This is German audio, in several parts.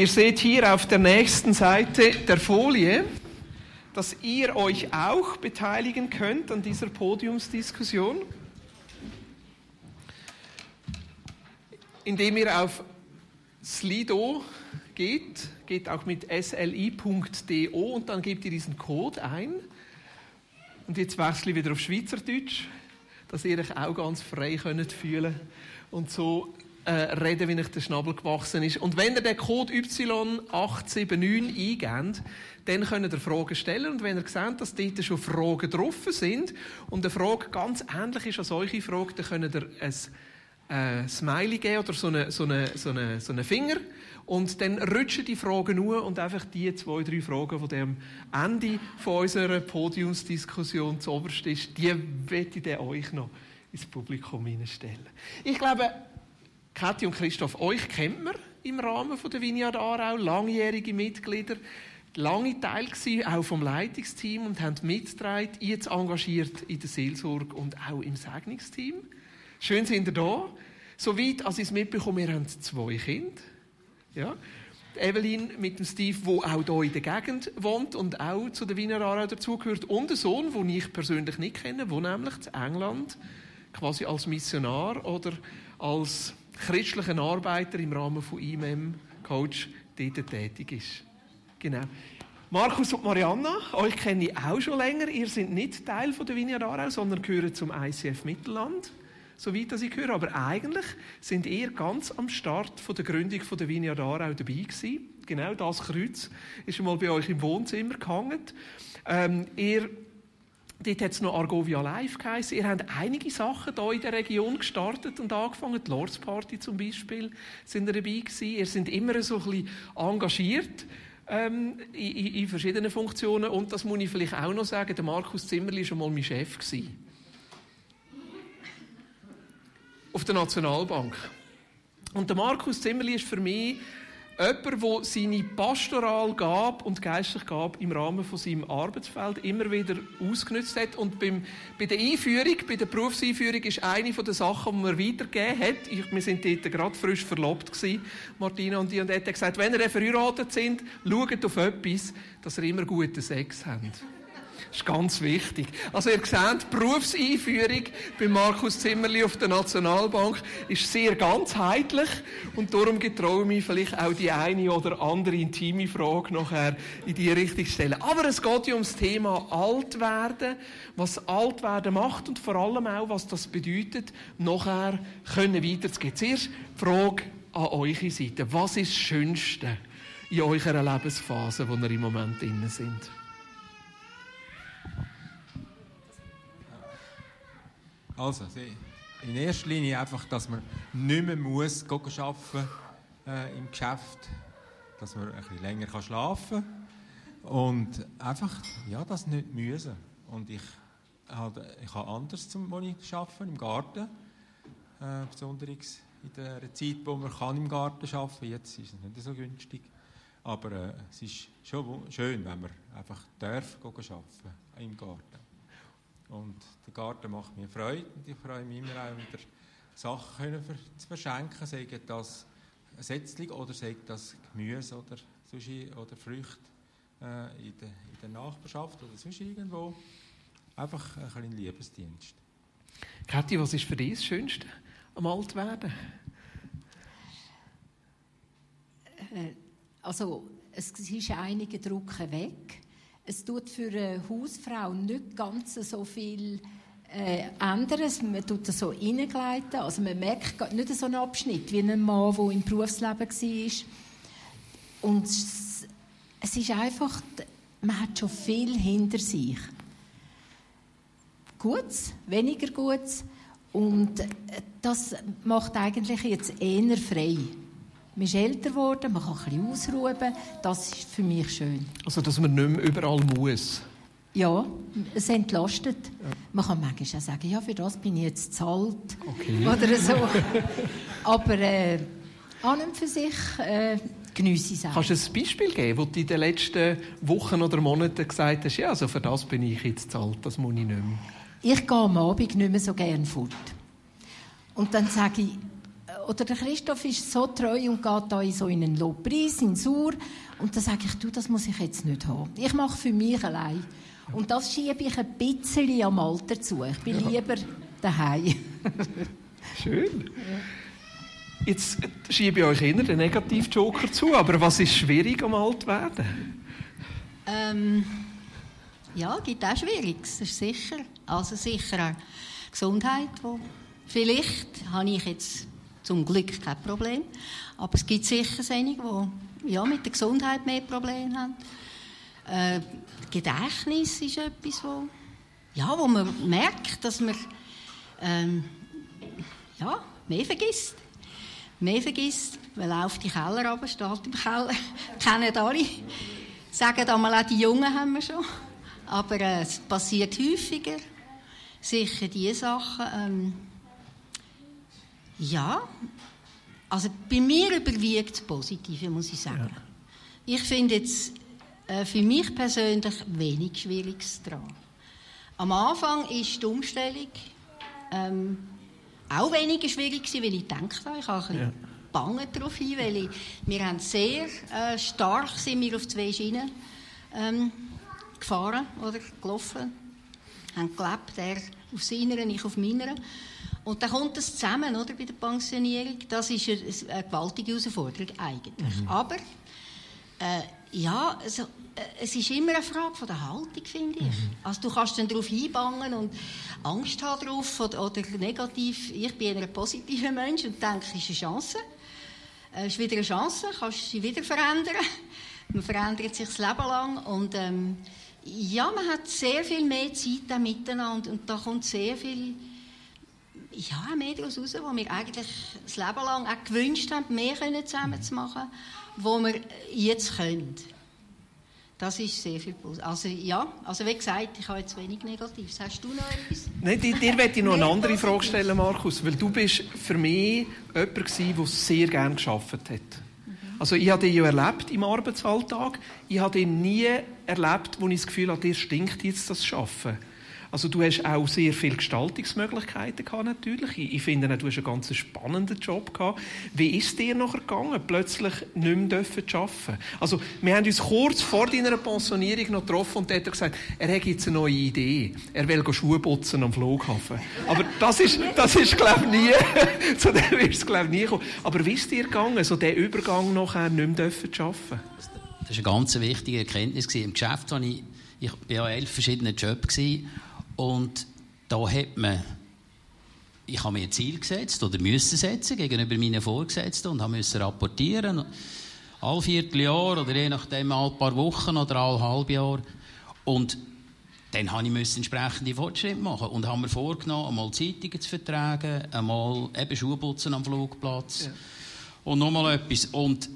ihr seht hier auf der nächsten Seite der Folie, dass ihr euch auch beteiligen könnt an dieser Podiumsdiskussion, indem ihr auf Slido geht, geht auch mit sli.do und dann gebt ihr diesen Code ein. Und jetzt wechsle ich wieder auf Schweizerdeutsch, dass ihr euch auch ganz frei könnt fühlen und so äh, reden, wie euch der Schnabel gewachsen ist. Und wenn ihr den Code Y879 eingebt, dann könnt ihr Fragen stellen. Und wenn ihr seht, dass dort schon Fragen drauf sind und eine Frage ganz ähnlich ist als eure Frage, dann könnt ihr ein äh, Smiley geben oder so einen so eine, so eine, so eine Finger. Und dann rutschen die Fragen nur und einfach die zwei, drei Fragen, die am Ende von unserer Podiumsdiskussion zu oberst ist, die werde ich euch noch ins Publikum stellen. Ich glaube, Kathi und Christoph, euch kennt man im Rahmen der Vineyard Aarau, langjährige Mitglieder, lange Teil gewesen, auch vom Leitungsteam und haben mitgetragen, jetzt engagiert in der Seelsorge und auch im Segnungsteam. Schön sind ihr da. Soweit, als ich es mitbekomme, wir haben zwei Kinder. Ja. Evelyn mit dem Steve, der auch hier in der Gegend wohnt und auch zu der Wiener Aarau dazugehört. Und ein Sohn, den ich persönlich nicht kenne, der nämlich in England quasi als Missionar oder als christlicher Arbeiter im Rahmen von IMEM Coach dort tätig ist. Genau. Markus und Marianna, euch kenne ich auch schon länger. Ihr seid nicht Teil von der Vineyard Aarau, sondern gehören zum ICF Mittelland soweit ich höre. Aber eigentlich sind ihr ganz am Start von der Gründung von der Vineyard Aarau dabei gewesen. Genau das Kreuz ist schon mal bei euch im Wohnzimmer gehangen. Ähm, ihr Dort hat es noch Argovia Live geheißen. Ihr habt einige Sachen hier in der Region gestartet und angefangen. Die Lords Party zum Beispiel sind dabei gewesen. Ihr seid immer so ein bisschen engagiert ähm, in, in, in, verschiedenen Funktionen. Und das muss ich vielleicht auch noch sagen, der Markus Zimmerli war schon mal mein Chef. Gewesen. auf der Nationalbank. Und der Markus Zimmerli ist für mich jemand, der seine pastoral Gabe und geistliche Gabe im Rahmen von seinem Arbeitsfeld immer wieder ausgenutzt hat. Und beim, bei der Einführung, bei der Berufseinführung, ist eine der Sachen, die man weitergegeben hat. Ich, wir sind dort gerade frisch verlobt gewesen, Martina und ich, und hat gesagt, wenn ihr verheiratet sind, schaut auf etwas, dass ihr immer guten Sex habt. Ist ganz wichtig. Also ihr seht, die Berufseinführung bei Markus Zimmerli auf der Nationalbank ist sehr ganzheitlich und darum getraue ich mich vielleicht auch die eine oder andere intime Frage nachher in die Richtung stellen. Aber es geht ja ums Thema Altwerden, was Altwerden macht und vor allem auch, was das bedeutet, nachher können weiterzugehen. Zuerst die Frage an eure Seite. Was ist das Schönste in eurer Lebensphase, wo ihr im Moment drin sind? Also, in erster Linie einfach, dass man nicht mehr muss arbeiten äh, im Geschäft, dass man ein bisschen länger kann schlafen kann und einfach, ja, das nicht müssen. Und ich, halt, ich habe anders zum ich arbeite, im Garten, äh, besonders in der Zeit, wo man kann im Garten arbeiten kann. Jetzt ist es nicht so günstig. Aber äh, es ist schon schön, wenn man einfach darf arbeiten im Garten. Und der Garten macht mir Freude und ich freue mich immer auch wieder Sachen zu verschenken, sei das Setzling oder sei das Gemüse oder, Sushi oder Früchte äh, in, der, in der Nachbarschaft oder sonst irgendwo. Einfach ein kleiner Liebesdienst. Kathi, was ist für dich das Schönste am Altwerden? Äh, also, es ist einige Druck weg es tut für eine Hausfrau nicht ganz so viel äh, anderes. Man tut das so reingleiten. Also man merkt nicht so einen Abschnitt wie ein Mann, der im Berufsleben war. Und es, es ist einfach, man hat schon viel hinter sich. Gutes, weniger Gutes. Und äh, das macht eigentlich jetzt eher frei. Man ist älter geworden, man kann ein bisschen ausruhen. Das ist für mich schön. Also, dass man nicht mehr überall muss? Ja, es entlastet. Ja. Man kann manchmal auch sagen, ja, für das bin ich jetzt zu alt. Okay. Oder so. Aber äh, an und für sich äh, geniesse ich es auch. Kannst du ein Beispiel geben, wo du in den letzten Wochen oder Monaten gesagt hast, ja, also für das bin ich jetzt zu alt, das muss ich nicht mehr? Ich gehe am Abend nicht mehr so gerne fort. Und dann sage ich, oder der Christoph ist so treu und geht da in so einen Lobpreis, in Sur. Und dann sage ich, du, das muss ich jetzt nicht haben. Ich mache für mich allein. Und das schiebe ich ein bisschen am Alter zu. Ich bin lieber daheim. Schön. Jetzt schiebe ich euch eher den Negativ-Joker zu, aber was ist schwierig am Altwerden? Ähm, ja, gibt auch Schwieriges, das ist sicher. Also sicher auch Gesundheit, wo vielleicht habe ich jetzt zum Glück kein Problem, aber es gibt sicher einige, die ja, mit der Gesundheit mehr Probleme haben. Äh, Gedächtnis ist etwas, wo, ja, wo man merkt, dass man ähm, ja, mehr vergisst. Mehr vergisst, weil auf die Keller runter steht im Keller. Kennen alle. Sagen einmal auch die Jungen haben wir schon. Aber äh, es passiert häufiger. Sicher diese Sachen. Ähm, ja, also bei mir überwiegt das Positive, muss ich sagen. Ja. Ich finde jetzt äh, für mich persönlich wenig Schwieriges dran. Am Anfang ist die Umstellung ähm, auch weniger schwierig gewesen, weil ich gedacht habe, ich habe ein ja. bange darauf hin, weil ich, wir haben sehr äh, stark sind wir auf zwei Schienen ähm, gefahren oder gelaufen, haben gelebt, er auf seiner, ich auf meiner. Und dann kommt das zusammen, oder, bei der Pensionierung. Das ist eine, gewaltige Herausforderung eigentlich. Mhm. Aber äh, ja, also, äh, es ist immer eine Frage von der Haltung, finde ich. Mhm. Also du kannst dann darauf hinbangen und Angst haben drauf oder, oder negativ. Ich bin ein positiver Mensch und denke, es ist eine Chance. Es ist wieder eine Chance, kannst sie wieder verändern. Man verändert sich das Leben lang und ähm, ja, man hat sehr viel mehr Zeit miteinander und da kommt sehr viel ja, mehr daraus raus, wo wir eigentlich das Leben lang auch gewünscht haben, mehr zusammen zu machen, wo wir jetzt können. Das ist sehr viel Plus. Also ja, also wie gesagt, ich habe jetzt wenig Negatives. Hast du noch etwas? Nein, dir, dir möchte ich noch eine andere Frage stellen, Markus, weil du bist für mich jemand gewesen, der sehr gerne geschafft hat. Mhm. Also ich habe dich ja erlebt im Arbeitsalltag. Ich habe dich nie erlebt, wo ich das Gefühl habe, dir stinkt jetzt das Schaffen. Also du hast auch sehr viele Gestaltungsmöglichkeiten gehabt, natürlich. Ich finde, du hast einen ganz spannenden Job gehabt. Wie ist es dir nachher gegangen, plötzlich nicht mehr zu arbeiten? Also wir haben uns kurz vor deiner Pensionierung noch getroffen und er hat gesagt, er hätte jetzt eine neue Idee. Er will Schuhe putzen am Flughafen. Aber das ist, das ist glaube ich, nie, zu dem es, glaube ich, nie gekommen. Aber wie ist es dir gegangen, so der Übergang nachher nicht mehr zu arbeiten? Das war eine ganz wichtige Erkenntnis. Im Geschäft ich, ich war ja elf verschiedene Jobs und da hat man, ich habe mir ein Ziel gesetzt oder müssen setzen gegenüber meinen Vorgesetzten und habe müssen rapportieren. All Vierteljahr oder je nachdem all paar Wochen oder all halb Jahr. Und dann habe ich entsprechende Fortschritte machen und haben mir vorgenommen, einmal Zeitungen zu vertragen, einmal eben Schuhputzen am Flugplatz ja. und nochmal etwas. Und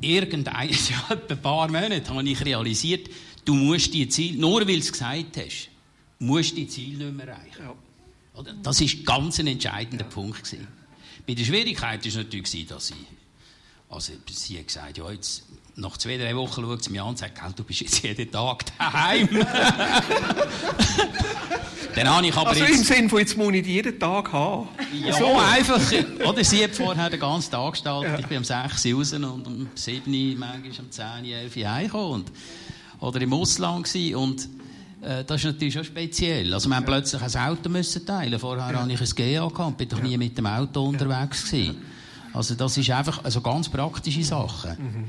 irgendein, ja, ein paar Monate habe ich realisiert, du musst die Ziel, nur weil du es gesagt hast, musst du die Ziele nicht mehr erreichen. Ja. Das war ganz ein entscheidender ja. Punkt. Gewesen. Bei der Schwierigkeit war natürlich, dass ich, also sie hat gesagt, ja, jetzt, nach zwei, drei Wochen schaut sie mich an und sagt, du bist jetzt jeden Tag daheim. Dann habe ich aber also jetzt, im Sinne von, jetzt muss ich jeden Tag haben. Ja, so einfach. Oder sie hat vorher den ganzen Tag gestaltet. Ja. Ich bin um 6 Uhr raus und um 7 Uhr, manchmal um 10 Uhr, 11 Uhr heimgekommen. Oder im Ausland gewesen. Und das ist natürlich schon speziell. Also wir haben plötzlich ein Auto müssen teilen. Vorher ja. hatte ich ein GA gehabt und bin doch nie mit dem Auto unterwegs gewesen. Also das ist einfach also ganz praktische Sachen. Mhm.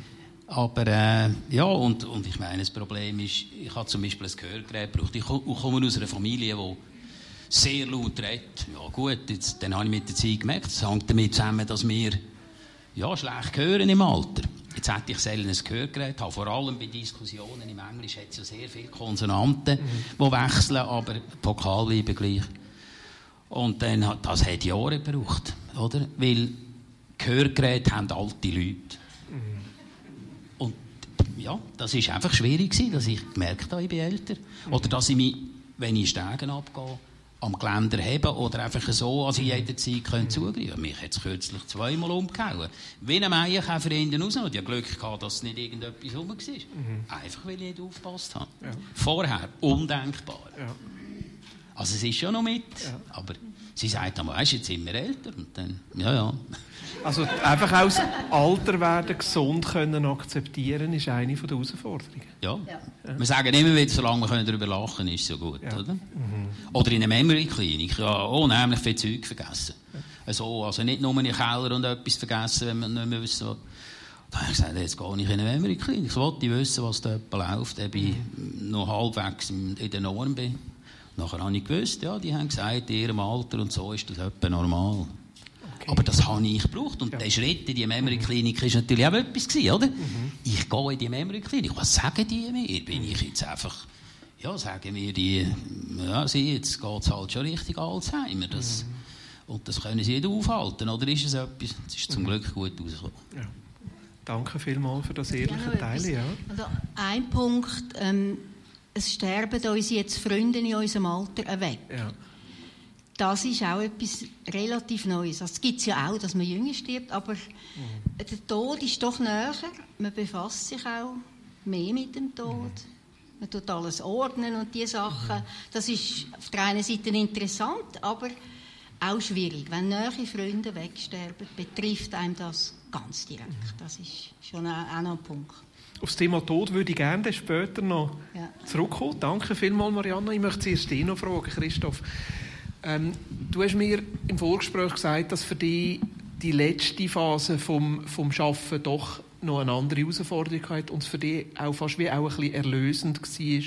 Aber äh, ja, und, und ich meine, das Problem ist, ich habe zum Beispiel ein Gehörgerät gebraucht. Ich komme aus einer Familie, die sehr laut redet. Ja gut, jetzt, dann habe ich mit der Zeit gemerkt, es hängt damit zusammen, dass wir ja, schlecht hören im Alter. Jetzt hätte ich selten ein Gehörgerät, habe vor allem bei Diskussionen im Englisch hat es ja sehr viele Konsonanten, mhm. die wechseln, aber Vokal bleiben gleich. Und dann hat das hat Jahre gebraucht, oder? Weil Gehörgeräte haben alte Leute. Mhm. Und ja, das ist einfach schwierig gewesen, dass ich gemerkt habe, ich bin älter. Mhm. Oder dass ich mich, wenn ich Stegen abgehe, am Geländer haben oder einfach so, also jeder Zeit können zugreifen. Mich hat es kürzlich zweimal umgehauen. Wie ein Meierkäfer hinten raus. Ich hatte Glück gehabt, dass nicht irgendetwas rum war. Mhm. Einfach, weil ich nicht aufgepasst habe. Ja. Vorher undenkbar. Ja. Also sie ist schon noch mit, ja. aber sie sagt dann, weißt du, jetzt sind wir älter. Und dann, ja, ja. Also einfach auch das Alterwerden gesund können akzeptieren, ist eine der Herausforderungen. Ja. ja. Wir sagen immer wieder, solange wir darüber lachen können, ist es so gut, ja. oder? Mhm. Oder in einer Memory-Klinik, ja, oh, nämlich viel Zeug vergessen. Ja. Also, also nicht nur in den Keller und etwas vergessen, wenn man nicht mehr wissen will. Da habe ich gesagt, jetzt gehe ich in eine Memory-Klinik. Ich wollte wissen, was da läuft, ob ich mhm. noch halbwegs in der Norm bin. Nachher habe ich gewusst, ja, die haben gesagt, in ihrem Alter und so ist das etwa normal. Okay. Aber das habe ich gebraucht. Und ja. der Schritt in die Memory-Klinik war natürlich auch etwas, gewesen, oder? Mhm. Ich gehe in die Memory-Klinik. Was sagen die mir? Bin ich jetzt einfach, ja, sagen mir die, ja, sie, jetzt geht es halt schon richtig Alzheimer. Das, mhm. Und das können sie nicht aufhalten, oder ist es etwas? Es ist zum mhm. Glück gut rausgekommen. Ja. Danke vielmals für das ehrliche Teilen. Ja. Also ein Punkt, ähm, es sterben uns jetzt Freunde in unserem Alter weg. Ja. Das ist auch etwas relativ Neues. Es gibt es ja auch, dass man jünger stirbt, aber mhm. der Tod ist doch näher. Man befasst sich auch mehr mit dem Tod. Mhm. Man tut alles ordnen und diese Sachen. Mhm. Das ist auf der einen Seite interessant, aber auch schwierig. Wenn nahe Freunde wegsterben, betrifft einem das ganz direkt. Mhm. Das ist schon auch noch ein Punkt. Auf das Thema Tod würde ich gerne später noch ja. zurückkommen. Danke vielmals, Marianne. Ich möchte zuerst dich noch fragen, Christoph. Ähm, du hast mir im Vorgespräch gesagt, dass für dich die letzte Phase vom, vom Schaffen doch noch eine andere Herausforderung hat und es für dich auch fast wie auch ein bisschen erlösend war,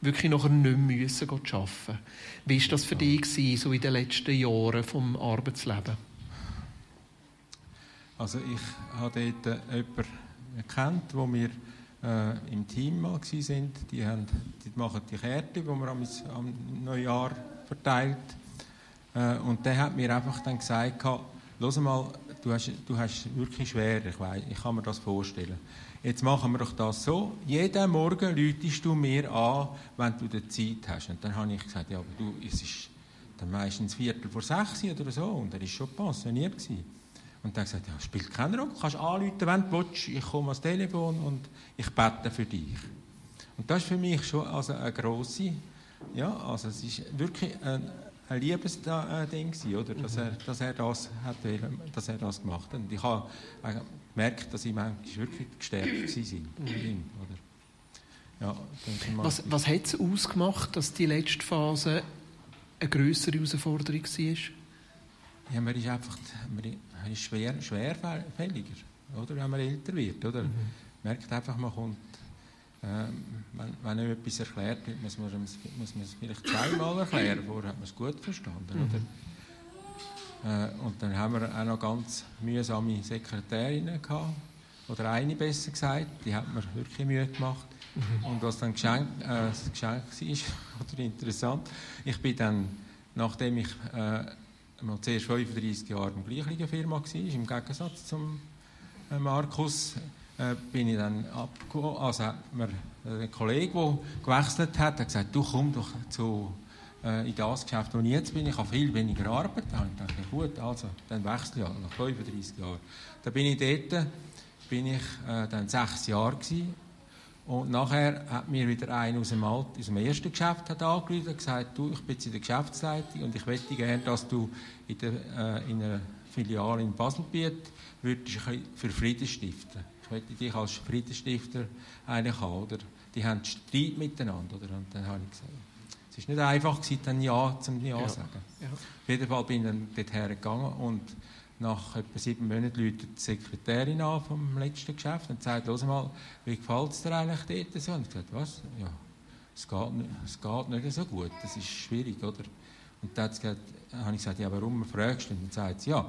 wirklich nachher nicht mehr müssen zu arbeiten. Wie war das für dich gewesen, so in den letzten Jahren vom Arbeitsleben? Also ich habe dort jemanden kennt, wo wir äh, im Team mal waren. Die, haben, die machen die Kärtchen, die man am, am Neujahr verteilt. Äh, und der hat mir einfach dann gesagt, Los mal, du hast, du hast wirklich schwer, ich, weiss, ich kann mir das vorstellen. Jetzt machen wir doch das so, jeden Morgen läutest du mir an, wenn du die Zeit hast. Und dann habe ich gesagt, ja, aber du, es ist dann meistens Viertel vor sechs oder so, und er war schon pensioniert. Gewesen. Und dann gesagt, ja, spielt keine Rolle, du kannst anrufen, wenn du willst, ich komme ans Telefon und ich bete für dich. Und das ist für mich schon also eine grosse, ja, also es ist wirklich ein, ein Liebesding oder, dass er, dass er das hat, dass er das gemacht hat. Und ich habe gemerkt, dass ich manchmal wirklich gestärkt war mhm. Ja, was, was hat es ausgemacht, dass die letzte Phase eine größere Herausforderung war? Ja, man ist einfach, man, ist schwer, schwerfälliger, oder, wenn man älter wird. Oder? Mhm. merkt einfach, man kommt, äh, wenn, wenn einem etwas erklärt wird, muss man, muss man es vielleicht zweimal erklären, vorher hat man es gut verstanden. Mhm. Oder? Äh, und dann haben wir auch noch ganz mühsame Sekretärinnen gehabt, oder eine besser gesagt, die hat mir wirklich Mühe gemacht. Mhm. Und was dann Geschenk, äh, das Geschenk war, oder interessant, ich bin dann, nachdem ich äh, noch zuerst 35 Jahre der gleichen Firma war, im Gegensatz zum äh, Markus, äh, bin ich dann abgekommen. Also hat mir ein Kollege, der gewechselt hat, hat gesagt, du komm doch zu, äh, in das Geschäft, wo ich jetzt bin. Ich habe viel weniger Arbeit. Da ich gedacht, gut, also, dann wechsle ich nach 35 Jahren. Da bin ich dort, bin ich äh, dann sechs Jahre gewesen, und nachher hat mir wieder einer aus dem, Alt, aus dem ersten Geschäft hat angerufen und gesagt, du, ich bin jetzt in der Geschäftsleitung und ich möchte gerne, dass du in, der, äh, in einer Filiale in Baselbiet würdest für Frieden stiften. Ich möchte dich als Friedensstifter eigentlich haben, oder? Die haben Streit miteinander, oder? Und dann habe ich gesagt, es war nicht einfach, dann Ja zum Ja, ja. sagen. Ja. Auf jeden Fall bin ich dann dorthin gegangen und nach etwa sieben Monaten läutet die Sekretärin an vom letzten Geschäft und sagt, los mal, wie gefällt es dir eigentlich dort? So? Und ich gesagt, was? Ja, es geht, nicht, es geht nicht so gut, das ist schwierig, oder? Und dann habe ich gesagt, ja, warum fragst du? Und dann sagt sie, ja,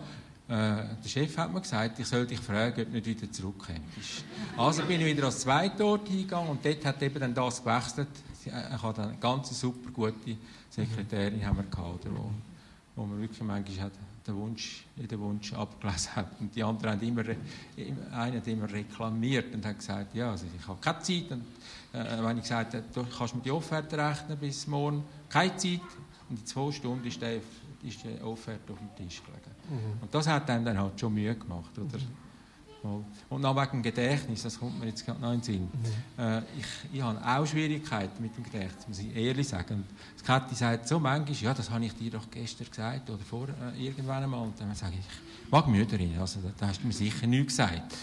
äh, der Chef hat mir gesagt, ich soll dich fragen, ob du nicht wieder zurückkommst. Also bin ich wieder als zweite Ort hingegangen und dort hat eben dann das gewechselt. Ich hatte eine ganz super gute Sekretärin haben wir gehabt, wo, wo man wirklich manchmal hat den Wunsch, den Wunsch abgelesen hat. Und die anderen haben immer, einer hat immer reklamiert und hat gesagt, ja, also ich habe keine Zeit. Und äh, wenn ich gesagt habe, du kannst mir die Offerte rechnen bis morgen, keine Zeit. Und in zwei Stunden ist, der, ist die Offerte auf dem Tisch gelegen. Mhm. Und das hat einem dann halt schon Mühe gemacht, oder? Mhm. Und dann wegen dem Gedächtnis, das kommt mir jetzt gerade noch in den Sinn. Mhm. Äh, ich, ich habe auch Schwierigkeiten mit dem Gedächtnis, muss ich ehrlich sagen. Und das Kathi sagt so manchmal, ja, das habe ich dir doch gestern gesagt oder vor äh, irgendwann einmal. Und dann sage ich, ich mag mich nicht also da hast du mir sicher nichts gesagt.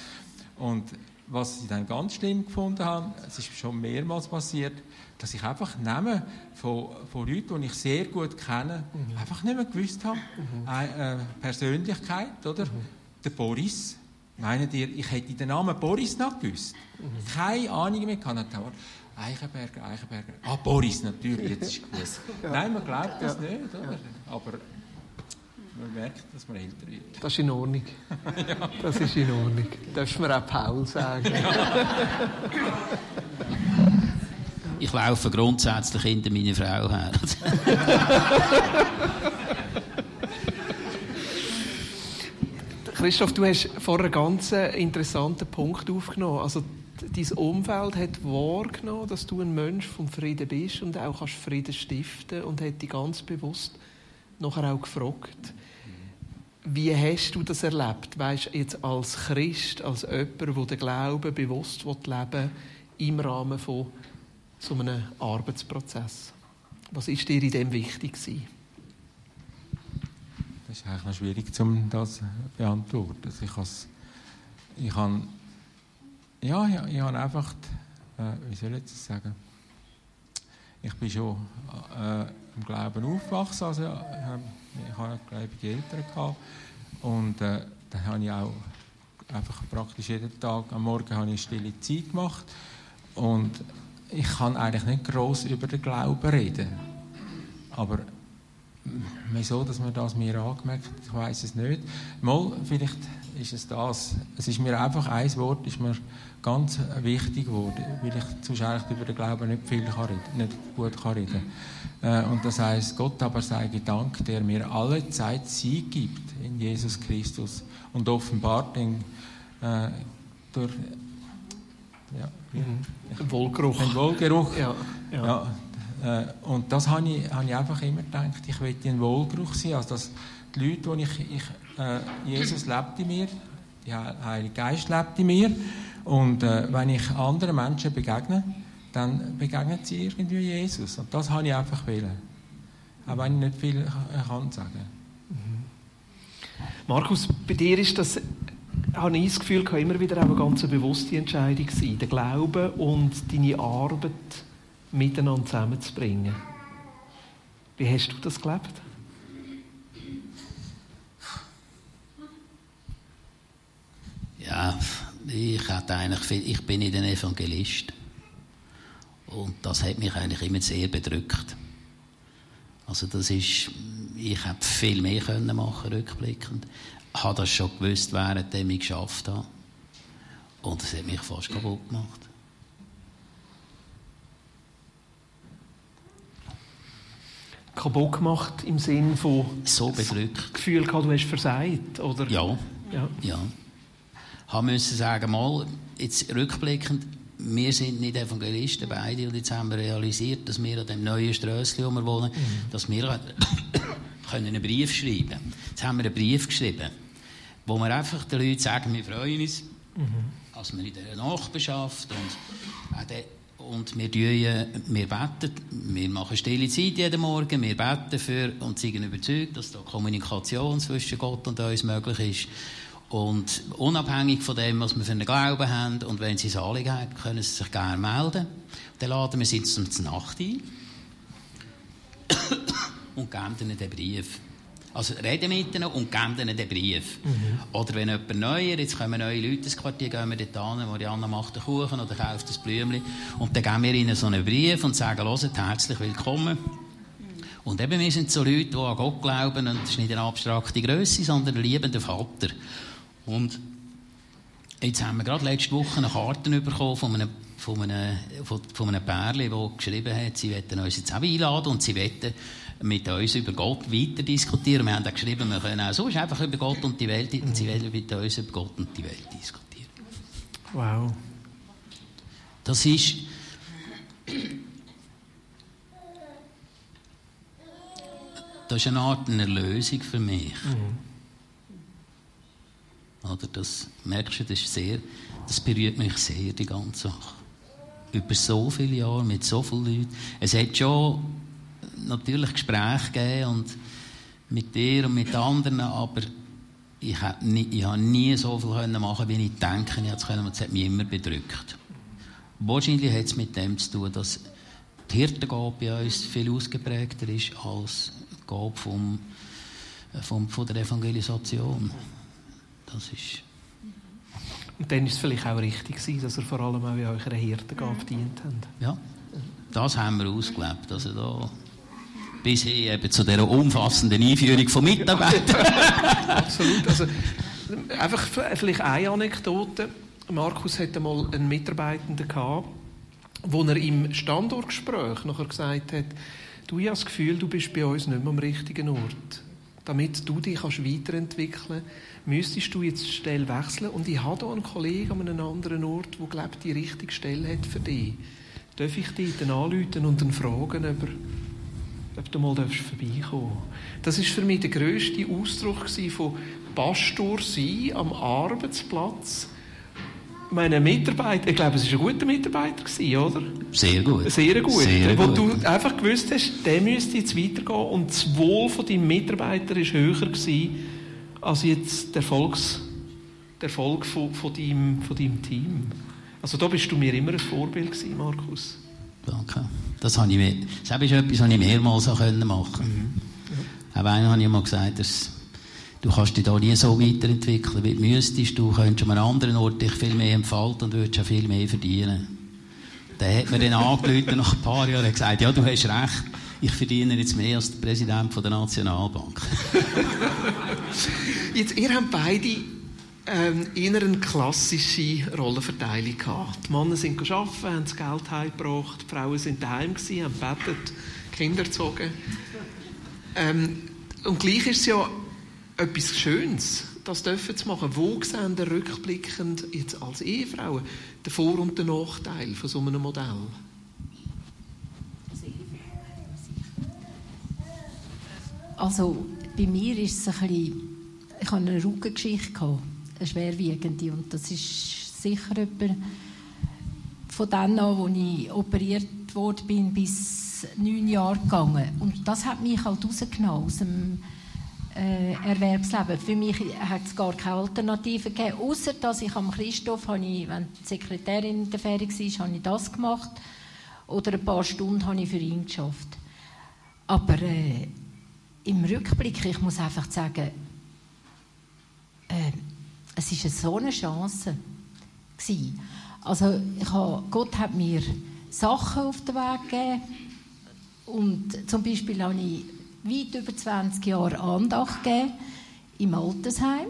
Und was ich dann ganz schlimm gefunden habe, es ist schon mehrmals passiert, dass ich einfach Namen von, von Leuten, die ich sehr gut kenne, mhm. einfach nicht mehr gewusst habe. Mhm. Eine äh, Persönlichkeit, oder? Mhm. Der Boris. Meinen ihr, ich hätte den Namen Boris noch gewusst? Mhm. Keine Ahnung mehr gehabt. Eichenberger, Eichenberger. Ah, Boris, natürlich, jetzt ist gut. ja. Nein, man glaubt das ja. nicht, oder? Aber man merkt, dass man älter wird. Das ist in Ordnung. ja. Das ist in Ordnung. Darfst mir auch Paul sagen. ich laufe grundsätzlich hinter meiner Frau her. Christoph, du hast vorher einen ganz interessanten Punkt aufgenommen. Also, dein Umfeld hat wahrgenommen, dass du ein Mensch vom Frieden bist und auch kannst Frieden stiften und hat dich ganz bewusst nachher auch gefragt. Wie hast du das erlebt? Weißt jetzt als Christ, als jemand, der den Glauben bewusst leben will, im Rahmen von so einem Arbeitsprozess? Was ist dir in dem wichtig gewesen? Das ist eigentlich noch schwierig, um das zu beantworten. Also ich, has, ich habe ja, ich, ich habe einfach, äh, wie soll ich das sagen, ich bin schon äh, im Glauben aufgewachsen, also äh, ich habe gläubige Eltern gehabt. Und äh, dann habe ich auch einfach praktisch jeden Tag am Morgen habe ich stille Zeit gemacht. Und ich kann eigentlich nicht groß über den Glauben reden, aber wieso, dass man das mir angemerkt ich weiß es nicht. Mal, vielleicht ist es das. Es ist mir einfach ein Wort, ist mir ganz wichtig geworden, weil ich sonst eigentlich über den Glauben nicht viel kann reden, nicht gut kann reden. Äh, und das heißt, Gott aber sei Dank, der mir alle Zeit Sieg gibt in Jesus Christus und offenbart den, äh, durch ja, mhm. Wohlgeruch. Den Wohlgeruch. Ja, ja. ja und das habe ich, habe ich einfach immer gedacht, ich will ein Wohlgeruch sein. Also dass die Leute, die ich, ich äh, Jesus lebt in mir, der Heilige Geist lebt in mir. Und äh, wenn ich anderen Menschen begegne, dann begegnen sie irgendwie Jesus. Und das habe ich einfach wollen. Auch wenn ich nicht viel kann sagen mhm. Markus, bei dir ist das, habe ich das Gefühl, immer wieder auch eine ganz bewusste Entscheidung sein. Der Glaube und deine Arbeit miteinander zusammenzubringen. Wie hast du das gelebt? Ja, ich, hatte eigentlich, ich bin nicht ein Evangelist. Und das hat mich eigentlich immer sehr bedrückt. Also das ist, ich hätte viel mehr können machen rückblickend. Ich habe das schon gewusst, während ich geschafft habe. Und es hat mich fast kaputt gemacht. Kaputt gemacht im Sinn von so bedrückt. Gefühl gehabt, du hast versagt, oder? Ja. Ja. ja. Haben müssen sagen, mal, jetzt rückblickend, wir sind nicht Evangelisten beide und jetzt haben wir realisiert, dass wir an dem neuen Strössli, wo wir wohnen, mhm. dass wir können einen Brief schreiben können. Jetzt haben wir einen Brief geschrieben, wo wir einfach den Leuten sagen, wir freuen uns, mhm. als wir in der Nachbarschaft und auch und wir, tun, wir beten, wir machen stille Zeit jeden Morgen, wir beten für und sind überzeugt, dass da Kommunikation zwischen Gott und uns möglich ist. Und unabhängig von dem, was wir für einen Glauben haben, und wenn sie es Anliegen haben, können sie sich gerne melden. Dann laden wir sie zum Nacht ein und geben ihnen den Brief. Also reden mit ihnen und geben ihnen den Brief. Mhm. Oder wenn jemand neuer, jetzt kommen neue Leute ins Quartier, gehen wir dort hin, Marianne macht einen Kuchen oder kauft ein Blümchen. Und dann geben wir ihnen so einen Brief und sagen, hört, herzlich willkommen. Und eben, wir sind so Leute, die an Gott glauben, und das ist nicht eine abstrakte Größe, sondern ein liebender Vater. Und jetzt haben wir gerade letzte Woche eine Karte bekommen von einem, von einem, von, von einem Pärchen, das geschrieben hat, sie wollen uns jetzt auch einladen und sie wollen mit uns über Gott weiter diskutieren. Wir haben auch geschrieben, wir können auch sonst einfach über Gott und die Welt, und sie wollen mit uns über Gott und die Welt diskutieren. Wow. Das ist das ist eine Art eine Erlösung für mich. Mhm. Oder das merkst du, das ist sehr, das berührt mich sehr, die ganze Sache. Über so viele Jahre, mit so vielen Leuten. Es hat schon natürlich Gespräche gegeben und mit dir und mit anderen, aber ich habe nie, ich habe nie so viel können machen, wie ich denke, ich können, es hat mich immer bedrückt. Wahrscheinlich hat es mit dem zu tun, dass die Hirtengabe bei uns viel ausgeprägter ist als die Gabe vom, vom, von der Evangelisation. Das ist und dann ist es vielleicht auch richtig dass ihr vor allem auch in eurer Hirtengabe dient habt. Ja, das haben wir ausgelebt. Also da bis hin eben zu dieser umfassenden Einführung von Mitarbeitern. Absolut. Also, einfach vielleicht eine Anekdote. Markus hatte mal einen Mitarbeitenden gehabt, wo er im Standortgespräch nachher gesagt hat, du, ich habe das Gefühl, du bist bei uns nicht mehr am richtigen Ort. Damit du dich kannst weiterentwickeln kannst, müsstest du jetzt die Stelle wechseln. Und ich habe hier einen Kollegen an einem anderen Ort, der, glaube ich, die richtige Stelle hat für dich. Darf ich dich dann anrufen und dann fragen, ob, ob du mal vorbeikommen Das war für mich der grösste Ausdruck von Pastor sein am Arbeitsplatz meine Mitarbeiter, ich glaube, es war ein guter Mitarbeiter, oder? Sehr gut. Sehr gut. Sehr wo gut. du einfach gewusst hast, der müsste jetzt weitergehen und das Wohl von deinem Mitarbeiter war höher gewesen, als jetzt der, Erfolgs, der Erfolg von, von, deinem, von deinem Team. Also da bist du mir immer ein Vorbild gewesen, Markus. Danke. Das, habe ich, das ist etwas, was ich mehrmals machen konnte. Mhm. Ja. Auch einer habe ich mal gesagt, dass Du kannst dich da nie so weiterentwickeln, wie du müsstest. Du könntest an einem anderen Ort dich viel mehr entfalten und würdest auch viel mehr verdienen. Der hat mir dann angerufen nach ein paar Jahren und gesagt, ja, du hast recht, ich verdiene jetzt mehr als der Präsident der Nationalbank. jetzt, ihr habt beide ähm, eher eine klassische Rollenverteilung gehabt. Die Männer sind arbeiten, haben das Geld heimgebracht, die Frauen sind daheim gewesen, haben gebetet, Kinder gezogen. Ähm, und gleich ist es ja etwas Schönes, das dürfen zu machen. Wo sehen Sie rückblickend jetzt als Ehefrauen den Vor- und den Nachteil von so einem Modell? Also bei mir ist es ein bisschen, ich hatte eine Rückengeschichte, gehabt, eine schwerwiegende und das ist sicher etwa von dann an, als ich operiert worden bis neun Jahre gegangen. Und das hat mich halt rausgenommen aus dem äh, Erwerbsleben. Für mich hat es gar keine Alternative gegeben, außer dass ich am Christoph, ich, wenn die Sekretärin in der Ferie war, habe ich das gemacht oder ein paar Stunden habe ich für ihn geschafft. Aber äh, im Rückblick, ich muss einfach sagen, äh, es ist so eine Chance gewesen. Also ich habe, Gott hat mir Sachen auf den Weg gegeben und zum Beispiel habe ich weit über 20 Jahre Andacht gegeben im Altersheim.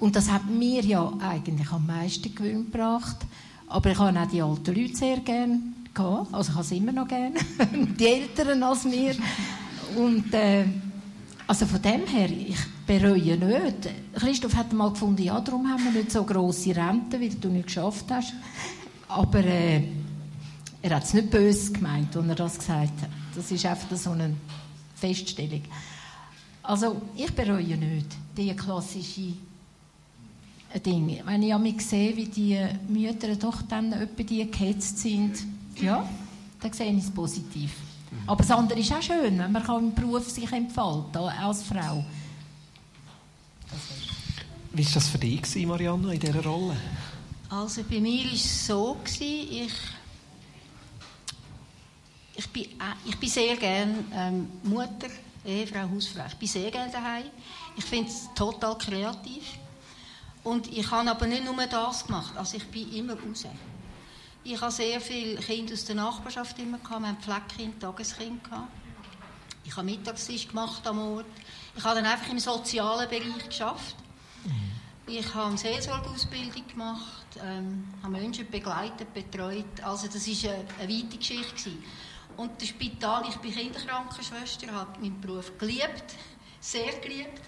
Und das hat mir ja eigentlich am meisten Gewinn gebracht. Aber ich habe auch die alten Leute sehr gerne. Also ich habe sie immer noch gerne. die Älteren als mir. Und äh, also von dem her, ich bereue nicht. Christoph hat mal gefunden, ja, darum haben wir nicht so grosse Renten, weil du nicht geschafft hast. Aber äh, er hat es nicht böse gemeint, als er das gesagt hat. Das ist einfach so ein Feststellung. Also ich bereue nicht die klassische Dinge. Wenn ich mich sehe, wie die Mütter doch dann etwa die gehetzt sind, ja, dann sehe ich es positiv. Aber das andere ist auch schön, wenn man im Beruf sich entfalten als Frau. Wie war das für dich, Marianne, in dieser Rolle? Also bei mir war es so, ich ich bin, äh, ich bin sehr gerne ähm, Mutter, Ehefrau, Hausfrau. Ich bin sehr gerne daheim. Ich finde es total kreativ. Und ich habe aber nicht nur das gemacht. Also ich bin immer raus. Ich habe sehr viele Kinder aus der Nachbarschaft immer gehabt. Wir haben Pfleckkind, Tageskind gehabt. Ich habe Mittagstisch gemacht am Ort. Ich habe dann einfach im sozialen Bereich geschafft. Ich habe eine Seelsorgeausbildung gemacht, ähm, habe Menschen begleitet, betreut. Also das war eine, eine weite Geschichte. Gewesen. Und das Spital, ich bin Kinderkrankenschwester, habe meinen Beruf geliebt, sehr geliebt.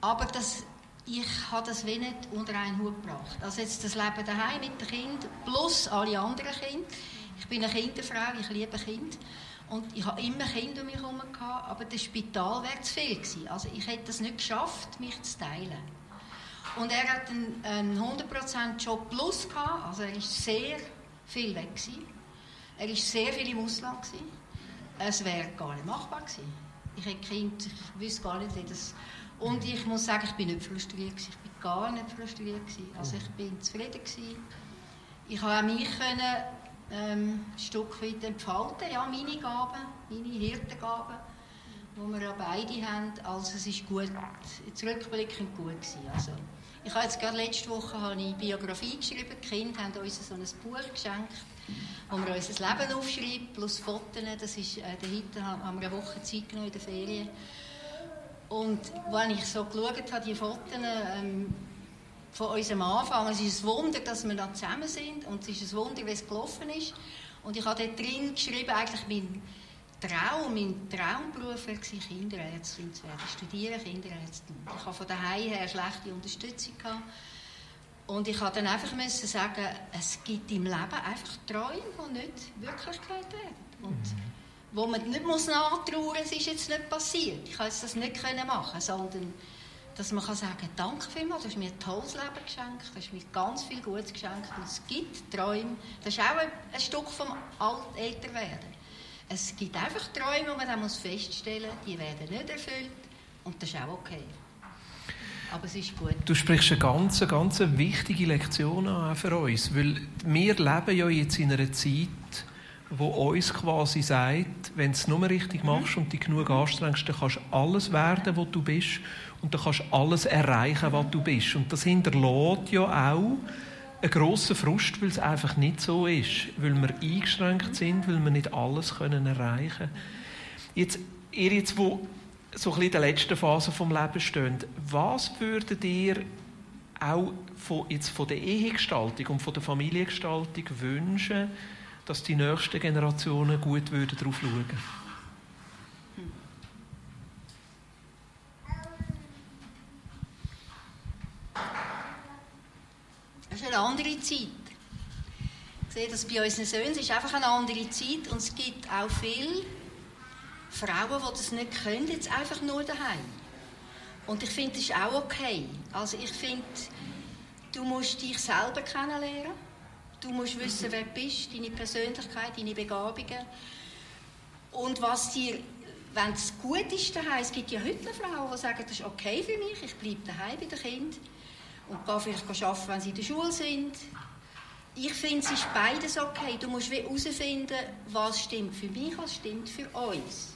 Aber das, ich habe das wie nicht unter einen Hut gebracht. Also jetzt das Leben daheim mit den Kindern plus alle anderen Kinder. Ich bin eine Kinderfrau, ich liebe Kinder. Und ich habe immer Kinder um mich herum gehabt, aber das Spital wäre zu viel gewesen. Also ich hätte es nicht geschafft, mich zu teilen. Und er hat einen, einen 100% Job plus gehabt, also er ist sehr viel weg gewesen. Er ist sehr viel im Ausland gewesen. Es wäre gar nicht machbar gewesen. Ich hätte Kind, ich wüsste gar nicht, wie das... Und ich muss sagen, ich bin nicht frustriert gewesen. Ich bin gar nicht frustriert gewesen. Also ich bin zufrieden gewesen. Ich habe mich können, ähm, ein Stück weit entfalten, ja, meine Gaben, meine Hirtengaben, die wir ja beide haben. Also es ist gut, zurückblickend gut gewesen. Also, ich habe jetzt gerade letzte Woche habe Biografie geschrieben. Die Kinder haben uns so ein Buch geschenkt, wo wir unser Leben aufschreiben, plus Fotos. Das ist, äh, dahinter haben wir eine Woche Zeit genommen in der Ferien. Und wenn ich so geschaut habe, die Fotos ähm, von unserem Anfang, es ist ein Wunder, dass wir da zusammen sind und es ist ein Wunder, wie es gelaufen ist. Und ich habe dort drin geschrieben, eigentlich mein Traum, mein Traumberuf war Kinderärztin zu werden, studieren Kinderärztin. Ich hatte von daheim her schlechte Unterstützung. Gehabt. Und ich musste dann einfach müssen sagen, es gibt im Leben einfach Träume, die nicht Wirklichkeit werden. Und mhm. Wo man nicht muss nachtrauern muss, es ist jetzt nicht passiert. Ich konnte das nicht machen, sondern dass man kann sagen danke vielmals, du hast mir ein tolles Leben geschenkt, du hast mir ganz viel Gutes geschenkt. Und es gibt Träume, das ist auch ein, ein Stück vom Älterwerden. Es gibt einfach Träume, und man dann muss feststellen die werden nicht erfüllt. Und das ist auch okay. Aber es ist gut. Du sprichst eine ganz, ganz wichtige Lektion an für uns, weil wir leben ja jetzt in einer Zeit, wo uns quasi sagt, wenn du es nur richtig machst und dich genug anstrengst, dann kannst du alles werden, was du bist und dann kannst du alles erreichen, was du bist. Und das hinterlässt ja auch einen grossen Frust, weil es einfach nicht so ist, weil wir eingeschränkt sind, weil wir nicht alles können erreichen können. Jetzt, ihr jetzt, wo so in der letzten Phase vom Leben steht, was würdet ihr auch von, jetzt von der Ehegestaltung und von der Familiengestaltung wünschen, dass die nächsten Generationen gut würden darauf schauen würden? Das ist eine andere Zeit. Ich sehe das bei unseren Söhnen, es ist einfach eine andere Zeit und es gibt auch viele Frauen, die das nicht können, jetzt einfach nur daheim. Und ich finde, das ist auch okay. Also ich finde, du musst dich selber kennenlernen. Du musst wissen, wer du bist, deine Persönlichkeit, deine Begabungen. Und was dir, wenn es gut ist daheim, es gibt ja heute Frauen, die sagen, das ist okay für mich, ich bleibe daheim bei den Kindern und gehe vielleicht arbeiten, wenn sie in der Schule sind. Ich finde, es ist beides okay. Du musst herausfinden, was stimmt für mich, was stimmt für uns.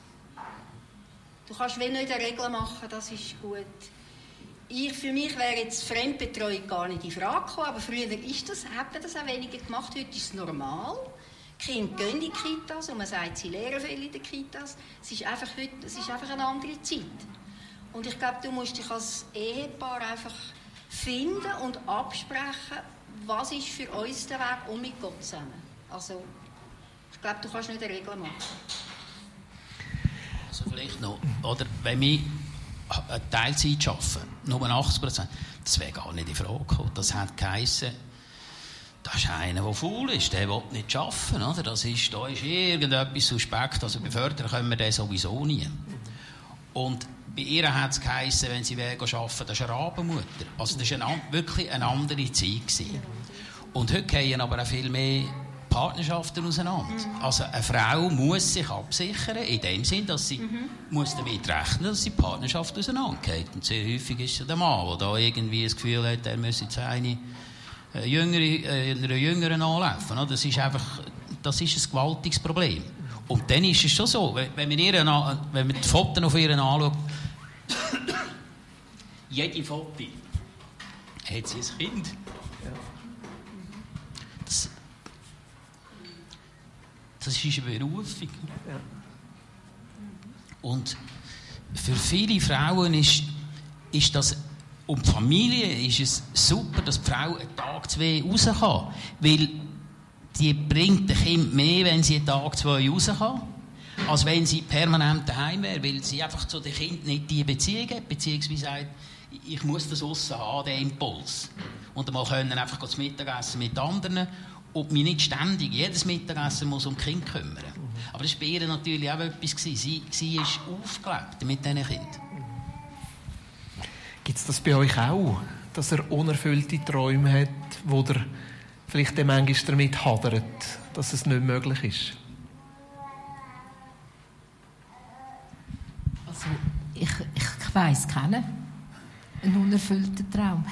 Du kannst wie nicht eine Regel machen, das ist gut. Ich, für mich wäre jetzt Fremdbetreuung gar nicht in Frage gekommen, aber früher ist das, hat man das auch weniger gemacht. Heute ist es normal. Die Kinder gehen in die Kitas und man sagt, sie lehren viel in den Kitas. Es ist einfach, heute, es ist einfach eine andere Zeit. Und ich glaube, du musst dich als Ehepaar einfach finden und absprechen, was ist für uns der Weg um mit Gott zusammen. Also, ich glaube, du kannst nicht eine Regel machen. Also vielleicht noch, oder wenn eine Teilzeit arbeiten, nur 80 Prozent, das wäre gar nicht in Frage gekommen. Das hat geheissen, das ist einer, der faul ist, der will nicht arbeiten. Oder? Das ist, da ist irgendetwas suspekt, also befördern können wir den sowieso nie. Und bei ihr hat es geheissen, wenn sie arbeiten das ist eine Rabenmutter. Also das war wirklich eine andere Zeit. Gewesen. Und heute gehen aber auch viel mehr Partnerschaften auseinander. Mhm. Also eine Frau muss sich absichern, in dem Sinn, dass sie mhm. muss damit rechnen dass die Partnerschaft auseinandergeht. Und sehr häufig ist es der Mann, der da irgendwie das Gefühl hat, er müsse jetzt eine äh, jüngere, äh, einer Jüngeren anlaufen. Das ist einfach das ist ein gewaltiges Problem. Und dann ist es schon so, wenn man, ihre, wenn man die Fotos auf ihren anschaut, jede Foto hat sie ein Kind. Das ist eine Berufung. Und für viele Frauen ist, ist das, um die Familie ist es super, dass die Frau einen Tag, zwei raus kann. Weil die bringt dem Kind mehr, wenn sie einen Tag, zwei raus kann als wenn sie permanent daheim wäre, weil sie einfach zu den Kindern nicht die Beziehung hat, beziehungsweise sagt, ich muss das aussen haben, den Impuls. Und einmal können einfach das Mittagessen mit anderen und mich nicht ständig jedes Mittagessen muss um Kinder kümmern. Aber das war bei ihr natürlich auch etwas. Sie, sie ist aufgelebt mit diesen Kindern. Gibt es das bei euch auch? dass er unerfüllte Träume hat, wo er vielleicht manchmal damit hadert, dass es nicht möglich ist? Also, ich, ich, ich weiss keinen. Ein unerfüllter Traum.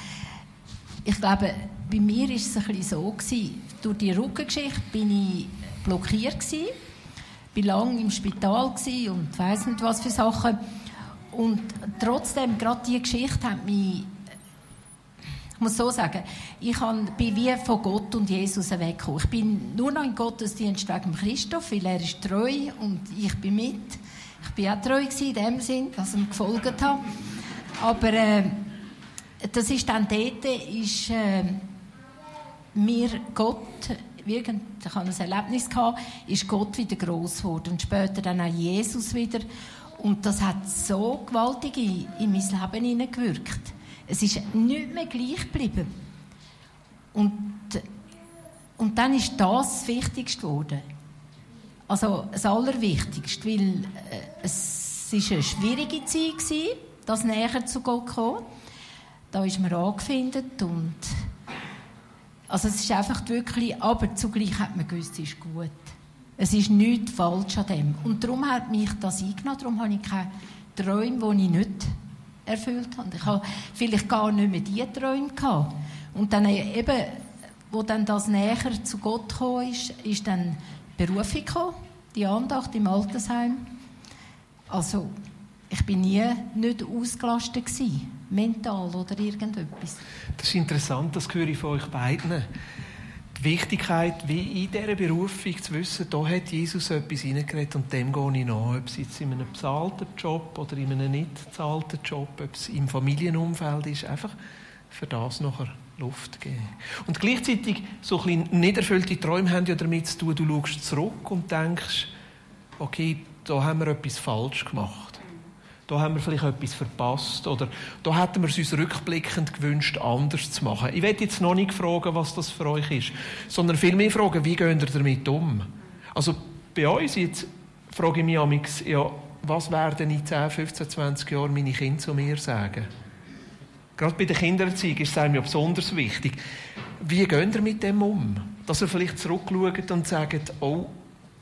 Ich glaube, bei mir war es ein bisschen so. Gewesen. Durch die Rückengeschichte bin ich blockiert. Gewesen. War lange im Spital und weiss nicht, was für Sachen. Und trotzdem, gerade diese Geschichte hat mich ich muss so sagen, ich bin wie von Gott und Jesus weggekommen. Ich bin nur noch in Gottesdienst wegen Christoph, weil er ist treu und ich bin mit. Ich bin auch treu in dem Sinn, dass ich ihm gefolgt habe. Aber äh, das ist dann dort, ist äh, mir Gott, irgend, ich hatte ein Erlebnis, gehabt, ist Gott wieder gross geworden und später dann auch Jesus wieder. Und das hat so gewaltig in, in mein Leben hineingewirkt. Es ist nicht mehr gleich geblieben. Und, und dann ist das das Wichtigste geworden. Also das Allerwichtigste, weil äh, es war eine schwierige Zeit war, das näher zu Gott zu kommen. Da ist man angefindet und also es ist einfach wirklich, aber zugleich hat man gewusst, es ist gut. Es ist nichts falsch an dem. Und darum hat mich das eingenommen, darum habe ich keine Träume, die ich nicht erfüllt habe. Ich habe vielleicht gar nicht mehr diese Träume gehabt. Und dann eben, wo dann das näher zu Gott gekommen ist, ist dann Berufung gekommen, die Andacht im Altersheim. Also, ich bin nie nicht ausgelastet gewesen, mental oder irgendetwas. Das ist interessant, das höre ich von euch beiden die Wichtigkeit, wie in dieser Berufung zu wissen, da hat Jesus etwas hineingeredet und dem gehe ich nach. Ob es jetzt in einem bezahlten Job oder in einem nicht bezahlten Job, ob es im Familienumfeld ist, einfach für das nachher Luft geben. Und gleichzeitig, so ein bisschen nicht erfüllte Träume haben ja damit zu tun, du schaust zurück und denkst, okay, da haben wir etwas falsch gemacht da haben wir vielleicht etwas verpasst oder da hätten wir es uns rückblickend gewünscht, anders zu machen. Ich werde jetzt noch nicht fragen, was das für euch ist, sondern vielmehr fragen, wie gehen ihr damit um? Also bei uns jetzt frage ich mich amix, ja, was werden in 10, 15, 20 Jahren meine Kinder zu mir sagen? Gerade bei der Kindererziehung ist es ja besonders wichtig. Wie gehen ihr mit dem um? Dass ihr vielleicht zurückschaut und sagt, oh,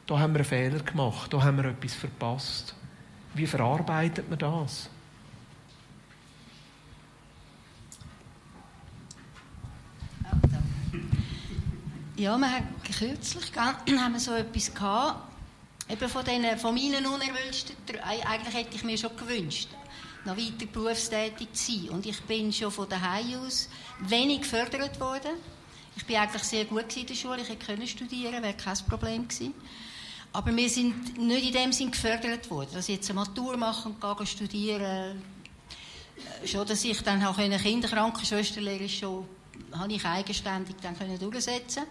da haben wir einen Fehler gemacht, da haben wir etwas verpasst. Wie verarbeitet man das? Ja, wir haben kürzlich haben wir so etwas gehabt, eben von, den, von meinen unerwünschten Eigentlich hätte ich mir schon gewünscht, noch weiter berufstätig zu sein. Und ich bin schon von daheim aus wenig gefördert worden. Ich bin eigentlich sehr gut in der Schule, ich hätte studieren wäre kein Problem gewesen. Aber wir sind nicht in dem Sinn gefördert worden, dass ich jetzt eine Matur machen und studieren äh, Schon, dass ich dann auch eine Kinderkrankenschwesterlehre schon habe ich eigenständig dann können durchsetzen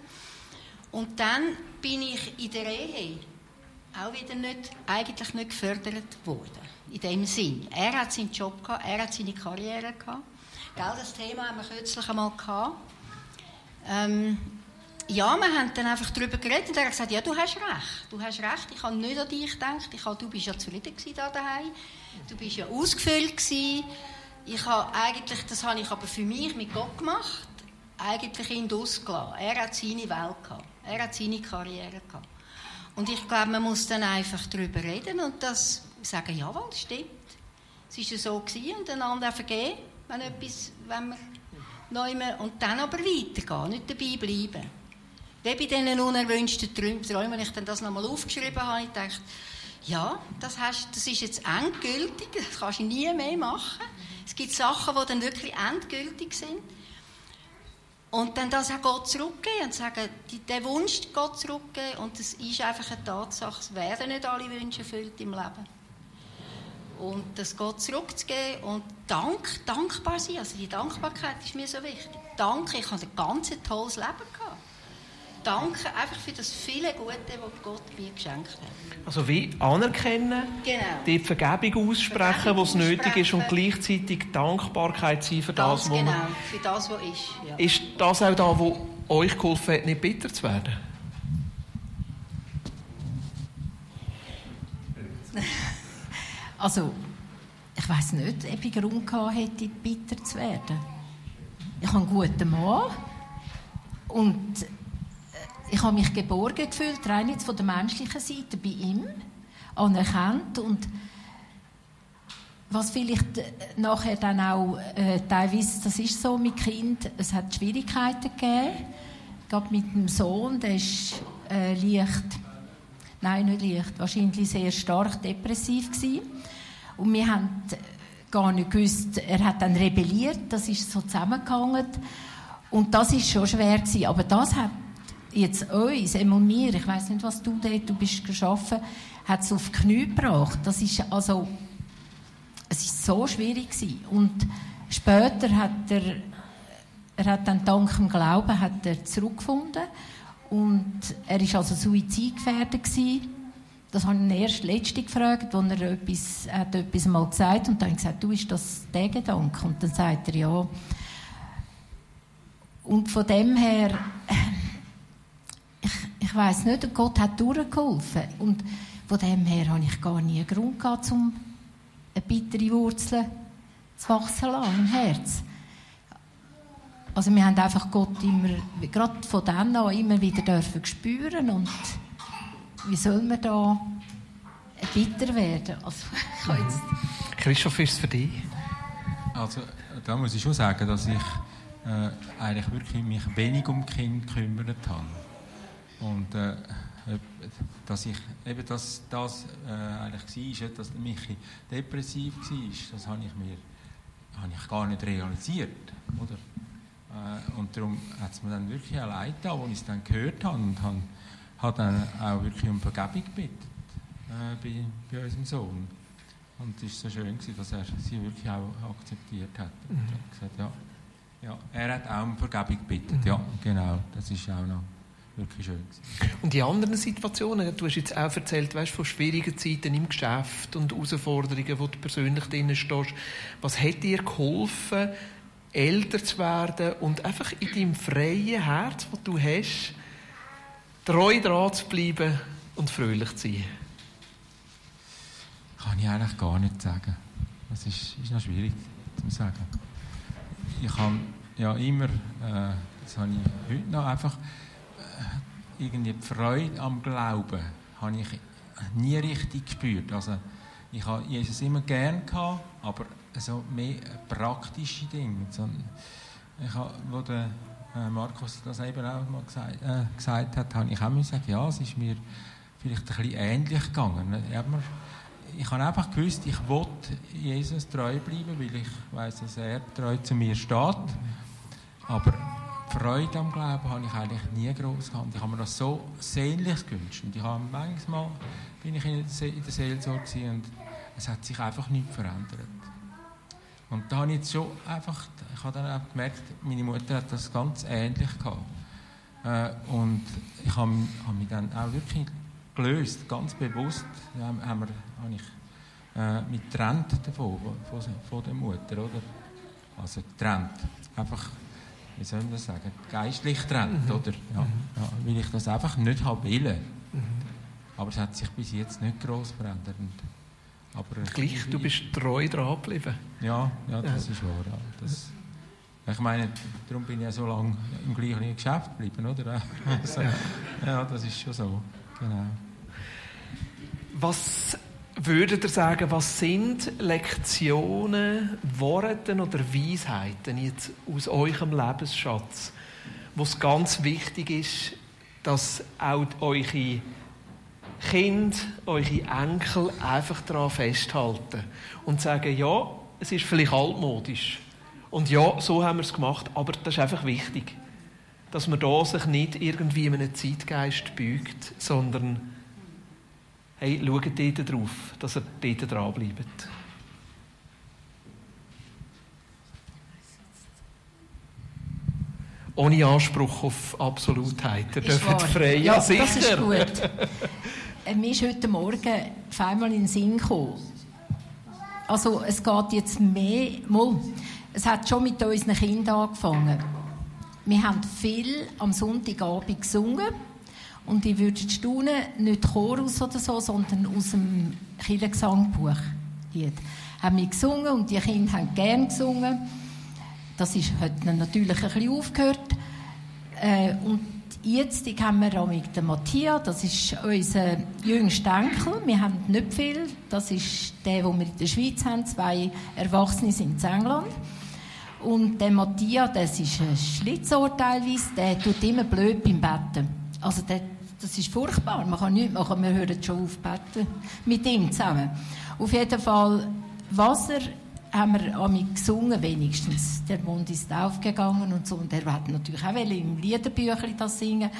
Und dann bin ich in der Ehe auch wieder nicht, eigentlich nicht gefördert worden. In dem Sinn. Er hat seinen Job gehabt, er hat seine Karriere gehabt. Gell, das Thema haben wir kürzlich einmal gehabt. Ähm, ja, wir haben dann einfach darüber geredet und er hat gesagt, ja, du hast recht. Du hast recht, ich habe nicht an dich gedacht. Ich habe, du bist ja zufrieden da daheim. Du bist ja ausgefüllt gewesen. Ich habe eigentlich, das habe ich aber für mich mit Gott gemacht, eigentlich ihn ausgelassen. Er hat seine Welt gehabt. Er hat seine Karriere gehabt. Und ich glaube, man muss dann einfach darüber reden und das sagen, jawohl, stimmt. Es war ja so gewesen und einander vergeben, wenn etwas, wenn neu und dann aber weitergehen, nicht dabei bleiben. Wie bei diesen unerwünschten Träumen, wenn ich dann das nochmal aufgeschrieben habe, ich dachte, ja, das, hast, das ist jetzt endgültig, das kannst du nie mehr machen. Es gibt Sachen, die dann wirklich endgültig sind. Und dann das auch Gott zurückgeben und sagen, den Wunsch Gott zurückgeben und das ist einfach eine Tatsache, es werden nicht alle Wünsche erfüllt im Leben. Und das Gott zurückzugeben und Dank, dankbar sein, also die Dankbarkeit ist mir so wichtig. Danke, ich habe ein ganz tolles Leben gehabt danken einfach für das viele Gute, das Gott mir geschenkt hat. Also wie anerkennen, genau. die Vergebung aussprechen, was nötig ist und gleichzeitig Dankbarkeit sein für Ganz das, was genau, für das, was ist. Ja. Ist das auch da, wo euch geholfen hat, nicht bitter zu werden? also, ich weiß nicht, ob ich Grund gehabt hätte, bitter zu werden. ich habe einen guten Mann und ich habe mich geborgen gefühlt, rein jetzt von der menschlichen Seite bei ihm, anerkannt und was vielleicht äh, nachher dann auch äh, teilweise, das ist so mit Kind, es hat Schwierigkeiten gegeben, gerade mit dem Sohn, der ist äh, leicht, nein, nicht leicht, wahrscheinlich sehr stark depressiv gewesen. Und wir haben gar nicht gewusst, er hat dann rebelliert, das ist so zusammengehangen. Und das ist schon schwer gewesen. Aber das hat jetzt uns, und mir, ich weiß nicht, was du dort, du bist geschaffen, hat es auf die Knie gebracht. Das ist also es ist so schwierig gewesen. Und später hat er, er hat dann dank dem Glauben hat er zurückgefunden und er ist also suizidgefährdet gewesen. Das habe ich ihn erst letzte gefragt, als er etwas, hat etwas mal gesagt und dann habe ich gesagt, du, ist das der Gedanke? Und dann sagt er, ja. Und von dem her, ich, weiß nicht, Gott hat durchgeholfen. Und von dem her habe ich gar nie einen Grund gehabt, um eine bittere Wurzel zu wachsen lassen im Herz. Also wir haben einfach Gott immer, gerade von dann an, immer wieder dürfen spüren und wie soll man da bitter werden? Also, ich jetzt Christoph, ist es für dich? Also da muss ich schon sagen, dass ich äh, eigentlich wirklich mich wenig um Kind gekümmert habe. Und äh, dass ich eben das, das äh, eigentlich war, dass Michi depressiv war, das habe ich mir habe ich gar nicht realisiert, oder? Äh, und darum hat es mir dann wirklich auch leid getan, als ich es dann gehört habe und habe, habe dann auch wirklich um Vergebung gebeten äh, bei, bei unserem Sohn. Und es war so schön, gewesen, dass er sie wirklich auch akzeptiert hat. Und mhm. hat gesagt, ja, ja, er hat auch um Vergebung gebeten, mhm. ja, genau, das ist auch noch wirklich schön. Und die anderen Situationen, du hast jetzt auch erzählt, weißt, von schwierigen Zeiten im Geschäft und Herausforderungen, wo du persönlich drin stehst. Was hat dir geholfen, älter zu werden und einfach in deinem freien Herz, das du hast, treu dran zu bleiben und fröhlich zu sein? Kann ich eigentlich gar nicht sagen. Das ist, ist noch schwierig zu sagen. Ich habe ja immer, äh, das habe ich heute noch einfach, irgendwie die Freude am Glauben habe ich nie richtig gespürt. Also ich habe Jesus immer gern gehabt, aber so mehr praktische Dinge. Ich habe, wo der äh, Markus das eben auch mal gesagt, äh, gesagt hat, habe ich auch gesagt, ja, es ist mir vielleicht ein bisschen ähnlich gegangen. Ich habe einfach gewusst, ich will Jesus treu bleiben, weil ich weiß, dass er treu zu mir steht. Aber Freude am Glauben habe ich eigentlich nie groß gehabt. Ich habe mir das so sehnlich gewünscht. Und ich habe manchmal bin ich in der Seelsorge und es hat sich einfach nichts verändert. Und da habe ich jetzt schon einfach, ich habe dann auch gemerkt, meine Mutter hat das ganz ähnlich gehabt. Äh, und ich habe, mich dann auch wirklich gelöst, ganz bewusst, haben wir, habe ich äh, mich getrennt davon, von, von der Mutter, oder? Also getrennt. Einfach wie soll man das sagen, geistlich trennt, mhm. oder? Ja, mhm. ja, weil ich das einfach nicht habe wollen. Mhm. Aber es hat sich bis jetzt nicht gross verändert. Aber Gleich, du bist treu dran geblieben. Ja, ja, das ja. ist wahr. Ja. Das, ich meine, darum bin ich ja so lange im gleichen Geschäft geblieben, oder? Also, ja, das ist schon so. Genau. Was würdet ihr sagen, was sind Lektionen, Worte oder Weisheiten jetzt aus eurem Lebensschatz, wo es ganz wichtig ist, dass auch eure Kinder, eure Enkel einfach daran festhalten und sagen, ja, es ist vielleicht altmodisch. Und ja, so haben wir es gemacht, aber das ist einfach wichtig, dass man da sich nicht irgendwie in einem Zeitgeist bügt, sondern hey, schaut dort drauf, dass ihr dort dranbleibt. Ohne Anspruch auf Absolutheit. Ihr dürft frei, ja, sicher. das ist gut. Äh, mir ist heute Morgen auf einmal in den Sinn gekommen. Also es geht jetzt mehr, mal, es hat schon mit unseren Kindern angefangen. Wir haben viel am Sonntagabend gesungen und ich würde staunen, nicht Chorus oder so, sondern aus dem Kirchengesangbuch. Haben wir gesungen und die Kinder haben gerne gesungen. Das ist, hat natürlich ein bisschen aufgehört. Äh, und jetzt haben wir auch mit dem Matthias, das ist unser jüngster Enkel. Wir haben nicht viel. Das ist der, den wir in der Schweiz haben. Zwei Erwachsene sind in England. Und der Matthias, das ist ein Schlitzohr teilweise, der tut immer blöd beim Betten. Also der, das ist furchtbar. Man kann nichts machen, wir hören schon auf Betten mit ihm zusammen. Auf jeden Fall, Wasser haben wir an gesungen wenigstens. Der Mund ist aufgegangen und so. Und er hat natürlich auch im Liederbüchlein das singen.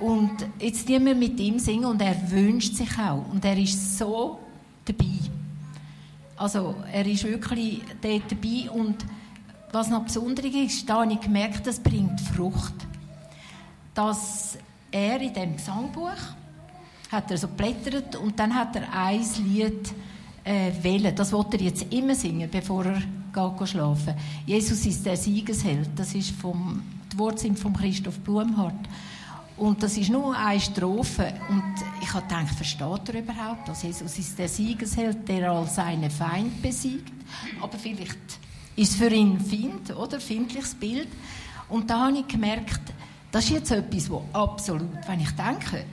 Und jetzt tun wir mit ihm singen und er wünscht sich auch. Und er ist so dabei. Also er ist wirklich dort dabei und was noch besonders ist, da habe ich gemerkt, das bringt Frucht. Dass er in dem Gesangbuch hat er so blättert und dann hat er ein Lied äh, wählen. Das wollte er jetzt immer singen, bevor er geht schlafen. Jesus ist der Siegesheld. Das ist vom, die Worte sind von Christoph Blumhardt. Und das ist nur eine Strophe. Und ich habe gedacht, versteht er überhaupt das? Jesus ist der Siegesheld, der all seine Feind besiegt. Aber vielleicht ist für ihn Find, oder? Findliches Bild. Und da habe ich gemerkt, das ist jetzt etwas, wo absolut, wenn ich denke,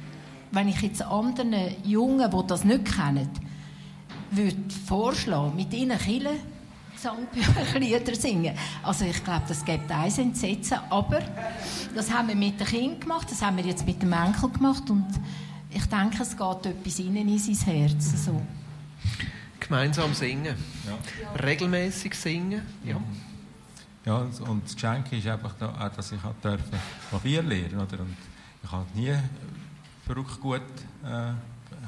wenn ich jetzt anderen Jungen, die das nicht kennen, würde vorschlagen, mit ihnen Killen Sangbücherlieder singen. Also ich glaube, das gibt eins Entsetzen, aber das haben wir mit den Kindern gemacht, das haben wir jetzt mit dem Enkel gemacht und ich denke, es geht etwas innen in sein Herz. So. Gemeinsam singen. Ja. Regelmäßig singen. Ja. Ja, und das Geschenk ist einfach, da, dass ich Klavier lernen oder? Und ich habe nie verrückt gut äh,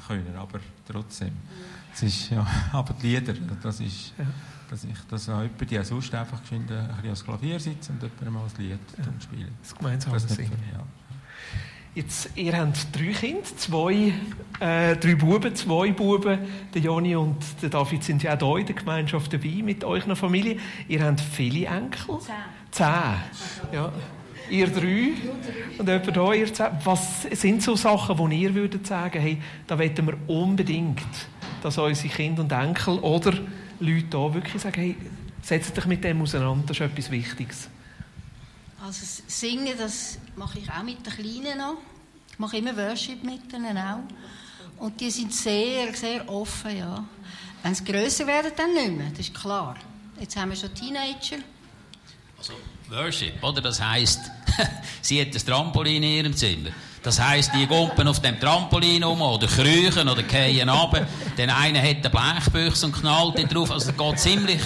können, aber trotzdem. Es ist, ja, aber die Lieder, das ist, ja. dass ich das auch jemand, die sonst einfach geschwind ein bisschen ans Klavier sitzt und jemand mal ein Lied ja. spielen. Das gemeinsame Singen. Ja. Jetzt, ihr habt drei Kinder, zwei, äh, drei Buben, zwei Buben. Der Joni und der David sind ja auch hier in der Gemeinschaft dabei mit eurer Familie. Ihr habt viele Enkel? Zehn. Zehn. Ja. Ihr drei und jemand hier, ihr zehn. Was sind so Sachen, die ihr würdet sagen, hey, da wollen wir unbedingt, dass unsere Kinder und Enkel oder Leute hier wirklich sagen, hey, setzt dich mit dem auseinander, das ist etwas Wichtiges. Also Singen, das mache ich auch mit den Kleinen noch. Ich mache immer Worship mit ihnen auch. Und die sind sehr, sehr offen, ja. Wenn sie grösser werden, dann nicht mehr, das ist klar. Jetzt haben wir schon Teenager. Also Worship, oder? Das heisst, sie hat ein Trampolin in ihrem Zimmer. Das heisst, die gumpen auf dem Trampolin um oder kriechen oder gehen runter. Der eine hat eine Blechbüchse und knallt den drauf. Also, geht ziemlich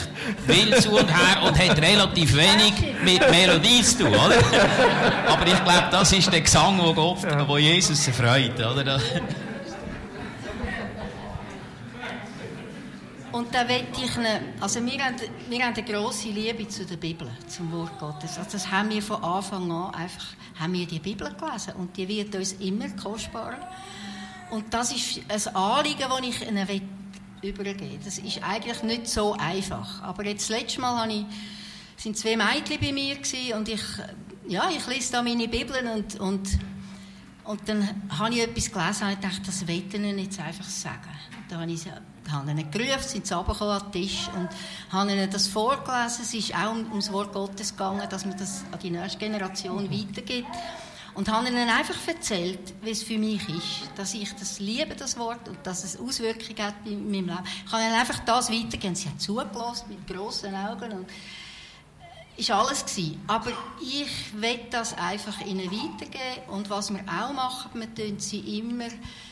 wild zu und her und hat relativ wenig mit Melodie zu tun, oder? Aber ich glaube, das ist der Gesang, wo Jesus erfreut, oder? Und da will ich eine, also wir haben, wir haben eine grosse Liebe zu der Bibel, zum Wort Gottes. Also das haben wir von Anfang an einfach, haben wir die Bibel gelesen und die wird uns immer kostbarer. Und das ist ein Anliegen, das ich ihnen will übergeben Das ist eigentlich nicht so einfach. Aber jetzt, das letzte Mal ich, sind zwei Mädchen bei mir und ich, ja, ich lese da meine Bibel und, und, und dann habe ich etwas gelesen und dachte, das will ich ihnen jetzt einfach sagen. Und dann habe ich habe ihnen gerufen, sind sie runtergekommen an den Tisch und habe ihnen das vorgelesen. Es ist auch ums Wort Gottes gegangen, dass man das an die nächste Generation weitergibt. Und habe ihnen einfach erzählt, wie es für mich ist, dass ich das liebe, das Wort, und dass es Auswirkungen hat in meinem Leben. Ich habe ihnen einfach das weitergeben. Sie haben zugelassen mit grossen Augen und ist alles gewesen. Aber ich will das einfach ihnen weitergeben und was wir auch machen, wir tun sie immer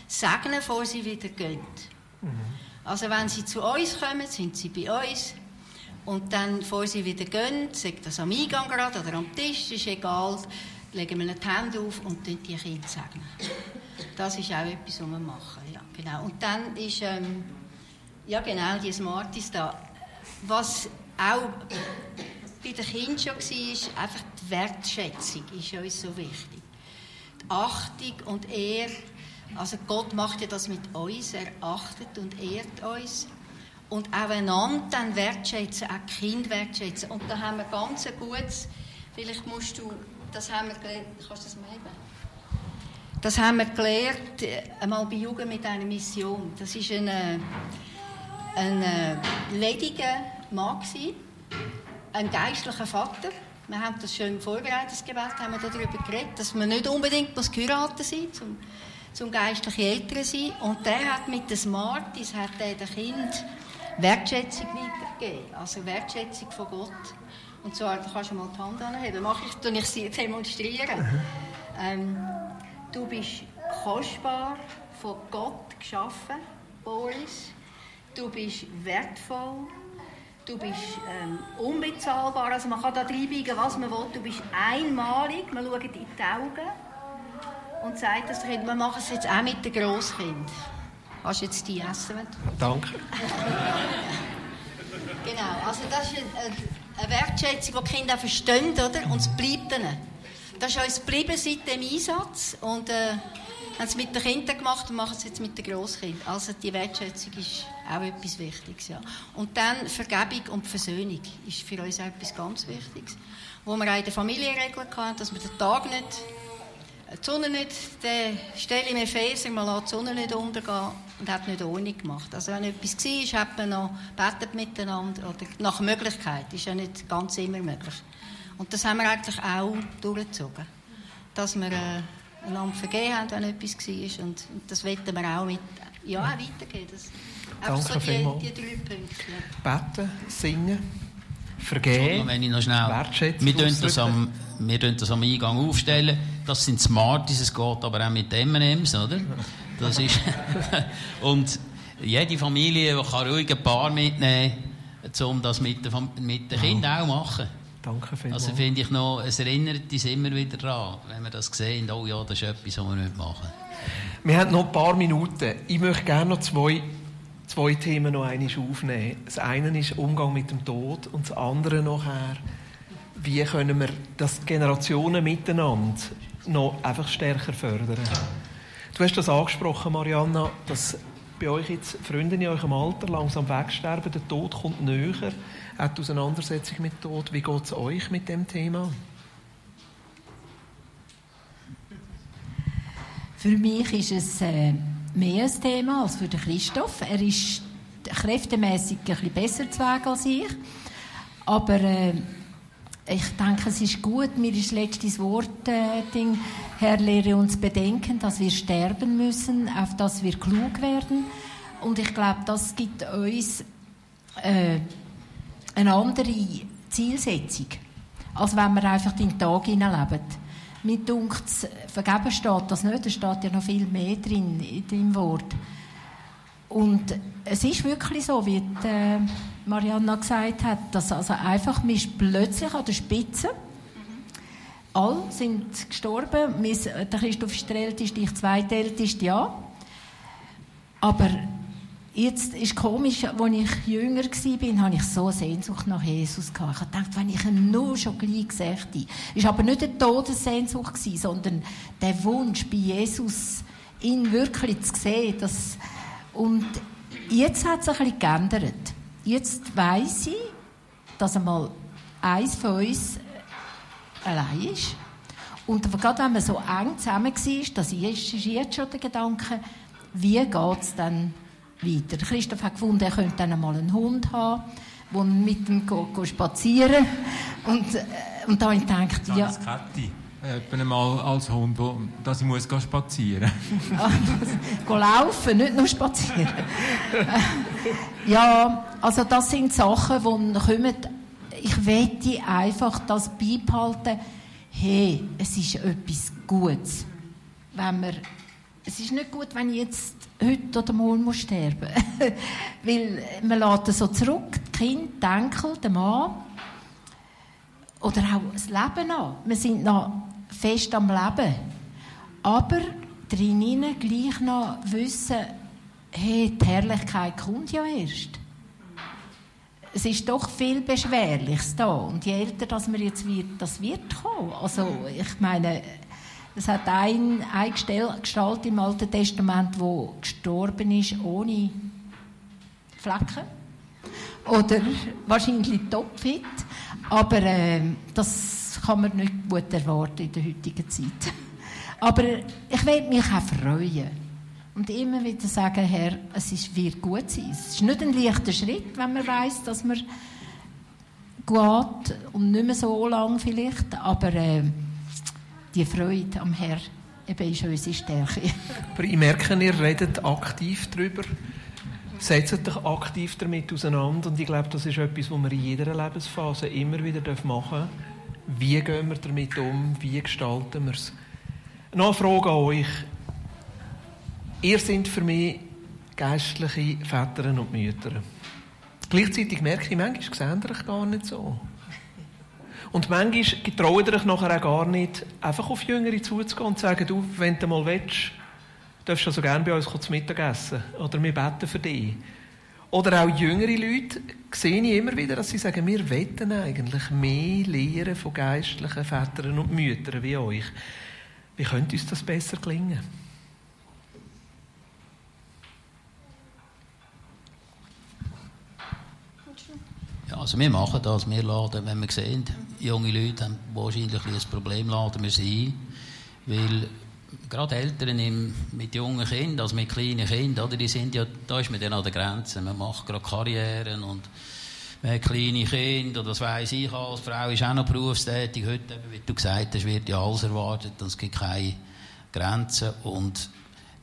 segnen, bevor sie wieder gehen. Mhm. Also wenn sie zu uns kommen, sind sie bei uns. Und dann, bevor sie wieder gehen, sagt das am Eingang gerade oder am Tisch, ist egal, legen wir die Hände auf und die Kinder segnen. Das ist auch etwas, was wir machen. Ja, genau. Und dann ist, ähm, ja genau, die Smarties da. Was auch bei den Kindern schon war, ist einfach die Wertschätzung ist uns so wichtig. Die Achtung und Ehre also Gott macht ja das mit uns, er achtet und ehrt uns. Und auch einander dann wertschätzen, auch Kind wertschätzen. Und da haben wir ganz ein gutes, vielleicht musst du, das haben wir gelernt, kannst du das mal eben? Das haben wir gelernt, äh, einmal bei Jugend mit einer Mission. Das war ein, ein lediger Mann, ein geistlicher Vater. Wir haben das schön vorbereitet, das Gebet, haben wir darüber geredet, dass man nicht unbedingt muss geheiratet sein zum, zum geistlichen Eltern sein. Und der hat mit den Smarties hat er dem Kind Wertschätzung weitergegeben. Also Wertschätzung von Gott. Und zwar, da kannst du mal die Hand anheben. Mach ich, tue ich sie demonstrieren. Ähm, du bist kostbar, von Gott geschaffen, Boris. Du bist wertvoll. Du bist ähm, unbezahlbar. Also man kann da reinbiegen, was man will. Du bist einmalig. Man schaut in die Augen und sagt das Kind, wir machen es jetzt auch mit den Grosskind. Hast du jetzt die essen? Danke. genau, also das ist eine, Wertschätzung, die die Kinder auch verstehen, oder? Und es bleibt ihnen. Das ist uns geblieben seit dem Einsatz. Und äh, haben es mit den Kindern gemacht und machen es jetzt mit den Grosskindern. Also die Wertschätzung ist auch etwas Wichtiges. Ja. Und dann Vergebung und Versöhnung ist für uns auch etwas ganz Wichtiges. Wo wir auch in der Familie regeln können, dass wir den Tag nicht, die Sonne nicht, die Stelle im Epheser, man lässt die Sonne nicht untergehen und hat nicht ohne gemacht. Also wenn etwas war, hat man noch betet miteinander oder nach Möglichkeit. Ist ja nicht ganz immer möglich. Und das haben wir eigentlich auch durchgezogen. Dass wir äh, einander vergeben haben, wenn etwas war. Und, und das wollen wir auch mit, ja, weitergeben. Das, Danke so die, vielmals. die drei Punkte. Ja. Beten, singen, vergeben, Wenn ich noch schnell. Wir tun das am, wir tun das am Eingang aufstellen. Das sind Smarties, es geht aber auch mit M&M's, oder? Das ist und jede Familie kann ruhig ein paar mitnehmen, um das mit den, mit den Kindern auch machen. Danke vielmals. Also finde ich noch, es erinnert uns immer wieder daran, wenn wir das sehen, oh ja, das ist etwas, was wir nicht machen. Wir haben noch ein paar Minuten. Ich möchte gerne noch zwei, zwei Themen noch einmal aufnehmen. Das eine ist Umgang mit dem Tod und das andere nachher, wie können wir das Generationen miteinander noch einfach stärker fördern. Du hast das angesprochen, Marianna, dass bei euch jetzt Freunde in eurem Alter langsam wegsterben, der Tod kommt näher, auch die Auseinandersetzung mit Tod. Wie geht es euch mit dem Thema? Für mich ist es äh, mehr ein Thema als für den Christoph. Er ist kräftemäßig ein bisschen besser zu Weg als ich. Aber äh, ich denke, es ist gut, mir ist letztes Wort, äh, Ding, Herr, lehre uns bedenken, dass wir sterben müssen, auf dass wir klug werden. Und ich glaube, das gibt uns äh, eine andere Zielsetzung, als wenn wir einfach den Tag hineinleben. Mir dunkt vergeben steht das nicht, da steht ja noch viel mehr drin in dem Wort. Und es ist wirklich so, wie die, äh, Marianna gesagt hat, dass also einfach, man ist plötzlich an der Spitze. Alle sind gestorben. Der Christoph ist der Älteste, ich zweitälteste, ja. Aber jetzt ist komisch, als ich jünger war, hatte ich so eine Sehnsucht nach Jesus. Ich habe gedacht, wenn ich ihn nur schon gleich gesagt hätte. Es war aber nicht eine Todessehnsucht, sondern der Wunsch, bei Jesus ihn wirklich zu sehen. Das und jetzt hat es ein bisschen geändert. Jetzt weiss ich, dass einmal eins von uns allein ist. Und gerade wenn man so eng zusammen war, das ist jetzt schon der Gedanke, wie geht es dann weiter? Christoph hat gefunden, er könnte dann einmal einen Hund haben, der mit ihm go, go spazieren Und, äh, und da habe ich gedacht, ja, Ja. Kette. Etwa einmal als Hund, wo, dass ich muss spazieren go laufen, nicht nur spazieren. ja, also das sind Sachen, die kommen. Ich wette einfach das beibehalten, hey, es ist etwas Gutes. Wenn wir, es ist nicht gut, wenn ich jetzt heute oder morgen muss sterben Weil man lässt so zurück, die Kinder, die Enkel, der Mann. Oder auch das Leben an. Wir sind noch fest am Leben. Aber drinnen gleich noch wissen, hey, die Herrlichkeit kommt ja erst. Es ist doch viel Beschwerliches da. Und je älter das man jetzt wird, das wird kommen. Also, ich meine, es hat ein, eine Gestalt im Alten Testament, wo gestorben ist ohne Flecken. Oder wahrscheinlich topfit. Aber äh, das kann man nicht gut erwarten in der heutigen Zeit. Aber ich werde mich auch freuen. Und immer wieder sagen, Herr, es ist, wird gut sein. Es ist nicht ein leichter Schritt, wenn man weiß, dass man geht und nicht mehr so lang vielleicht, aber äh, die Freude am Herrn eben ist unsere Stärke. Aber ich merke, ihr redet aktiv darüber, setzt euch aktiv damit auseinander und ich glaube, das ist etwas, was wir in jeder Lebensphase immer wieder machen dürfen. Wie gehen wir damit um? Wie gestalten wir es? Noch eine Frage an euch. Ihr seid für mich geistliche Väter und Mütter. Gleichzeitig merke ich, manchmal sehen euch gar nicht so. Und manchmal getraut ihr euch nachher auch gar nicht, einfach auf Jüngere zuzugehen und zu sagen, du, wenn du mal willst, darfst du so gerne bei uns zu Mittag essen. Oder wir beten für dich. Oder auch jüngere Leute sehe ich immer wieder, dass sie sagen, wir wetten eigentlich mehr Lehren von geistlichen Vätern und Müttern wie euch. Wie könnte uns das besser gelingen? Also wir machen das. Wir laden, wenn wir sehen, junge Leute haben wahrscheinlich ein Problem, laden wir sie ein. Weil gerade Eltern mit jungen Kindern, also mit kleinen Kindern, oder, die sind ja, da ist man dann an der Grenze. Man macht gerade Karrieren und man hat kleine Kinder, das weiss ich als Frau, ist auch noch berufstätig. Heute, wie du gesagt hast, wird ja alles erwartet und es gibt keine Grenzen. Und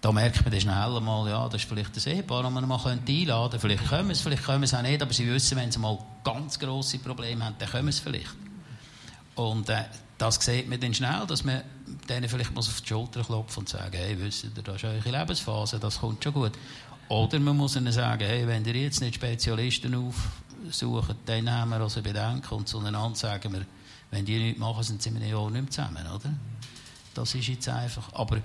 da merkt man dann schnell mal, ja, das ist vielleicht ein Ehepaar, das man mal einladen könnte. Vielleicht kommen es, vielleicht kommen es auch nicht, aber sie wissen, wenn sie mal ganz grosse Probleme haben, dann kommen es vielleicht. Und äh, das sieht man dann schnell, dass man denen vielleicht mal auf die Schulter klopft und sagt, hey, wisst ihr, das ist eure Lebensphase, das kommt schon gut. Oder man muss ihnen sagen, hey, wenn ihr jetzt nicht Spezialisten aufsucht, dann nehmen wir also Bedenken und zueinander sagen wir, wenn die nichts machen, sind sie in einem Jahr nicht mehr zusammen, oder? Das ist jetzt einfach. Aber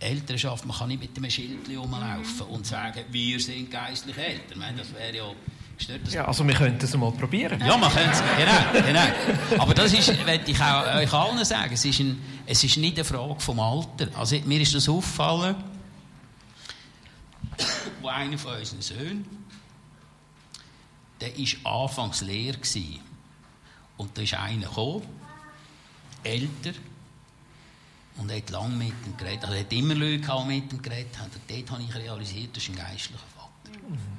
Elternschaft, man kann nicht mit einem Schild rumlaufen und sagen, wir sind geistlich Eltern. Ich meine, das wäre ja gestört. Ja, also wir könnten es mal probieren. Ja, man könnte es, genau, genau. Aber das ist, möchte ich auch euch allen sagen, es ist, ein, es ist nicht eine Frage vom Alter. Also mir ist das auffallen, wo einer von unseren Söhnen, der war anfangs leer gewesen. Und da ist einer gekommen, älter, und hat lange mit ihm geredet. Also er hat immer Leute mit ihm geredet. Und dort habe ich realisiert, das ist ein geistlicher Vater. Mhm.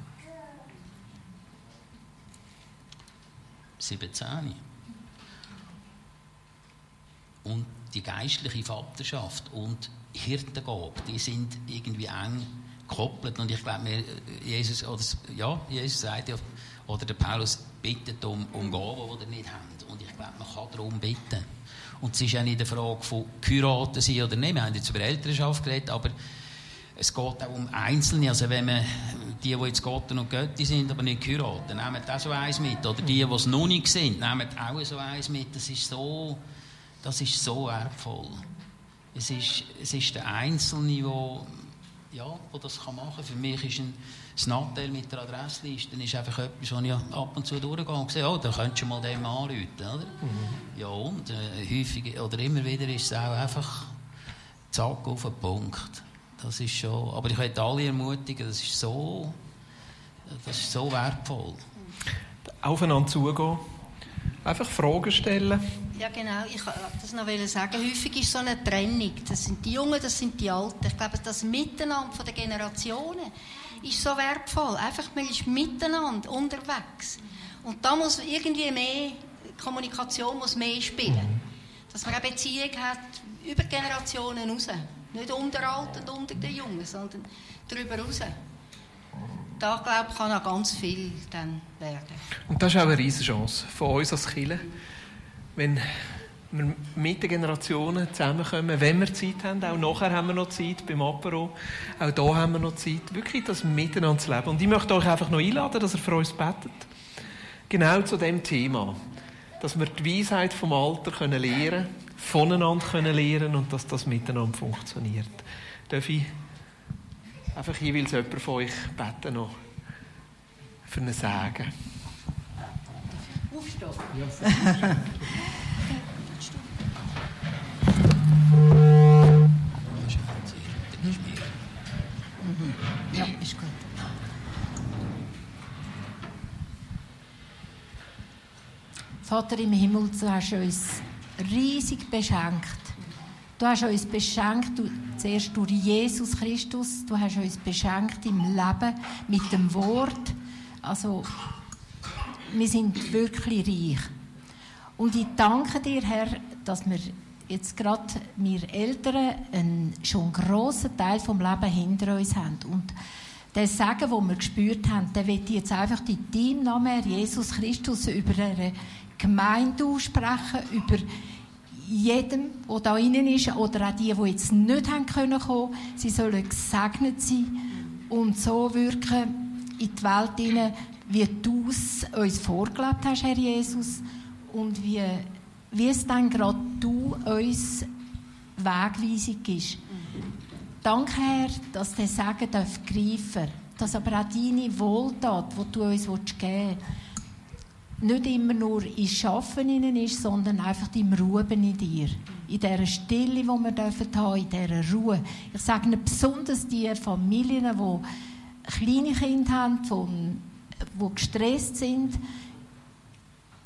17. Und die geistliche Vaterschaft und Hirtengabe, die sind irgendwie eng gekoppelt. Und ich glaube, Jesus, oder, ja, Jesus sagt ja, oder der Paulus bittet um, um Gaben, die er nicht hat. Und ich glaube, man kann darum bitten. Und es ist ja nicht eine Frage von geheiratet sein oder nicht. Wir haben jetzt über Elternschaft geredet, aber es geht auch um Einzelne. Also wenn man die, die jetzt Gott und Götti sind, aber nicht geheiratet, nehmen auch so eins mit. Oder die, die es noch nicht sind, nehmen auch so eins mit. Das ist so, das ist so wertvoll. Es ist, es ist der Einzelne, der ja, wo das kann machen kann. Für mich ist ein, das Nachteil mit der Adressliste ist einfach etwas, wo ich ab und zu durchgehe und sehe, oh, da könntest du mal dem anrufen. Oder? Mhm. Ja, und äh, häufig oder immer wieder ist es auch einfach zack auf den Punkt. Das ist schon, aber ich möchte alle ermutigen, das ist so, das ist so wertvoll. Aufeinander zugehen, einfach Fragen stellen. Ja, genau. Ich wollte das noch sagen. Häufig ist so eine Trennung. Das sind die Jungen, das sind die Alten. Ich glaube, das Miteinander der Generationen ist so wertvoll. Einfach, man ist miteinander unterwegs. Und da muss irgendwie mehr, Kommunikation muss mehr spielen. Mhm. Dass man eine Beziehung hat über Generationen raus. Nicht unter Alten und unter den Jungen, sondern darüber raus. Da, glaube ich, kann auch ganz viel dann werden. Und das ist auch eine riesige Chance von uns als Kirche wenn wir mit den Generationen zusammenkommen, wenn wir Zeit haben, auch nachher haben wir noch Zeit beim Apero, auch da haben wir noch Zeit, wirklich das Miteinander zu leben. Und ich möchte euch einfach noch einladen, dass ihr für uns betet. Genau zu dem Thema. Dass wir die Weisheit vom Alter können lernen voneinander können lernen und dass das miteinander funktioniert. Darf ich einfach jeweils jemand von euch beten noch für einen Segen? Aufstehen. Ja, Ja, gut. Vater im Himmel, du hast uns riesig beschenkt. Du hast uns beschenkt, du, zuerst durch Jesus Christus, du hast uns beschenkt im Leben mit dem Wort. Also, wir sind wirklich reich. Und ich danke dir, Herr, dass wir jetzt gerade wir Eltern einen schon grossen Teil vom Leben hinter uns haben. Und der Segen, den wir gespürt haben, der wird jetzt einfach in deinem Namen, Jesus Christus, über eine Gemeinde aussprechen, über jedem, der da innen ist, oder auch die, die jetzt nicht haben können sie sollen gesegnet sein und so wirken in die Welt hinein, wie du es uns vorgelebt hast, Herr Jesus, und wie, wie es dann gerade du uns Wegweisung ist. Danke, Herr, dass der Segen darf greifen dass aber auch deine Wohltat, die du uns geben willst, nicht immer nur in Schaffen ist, sondern einfach im Ruhen in dir. In dieser Stille, die wir dürfen haben, in dieser Ruhe. Ich sage nicht besonders die Familien, die kleine Kinder haben, die gestresst sind.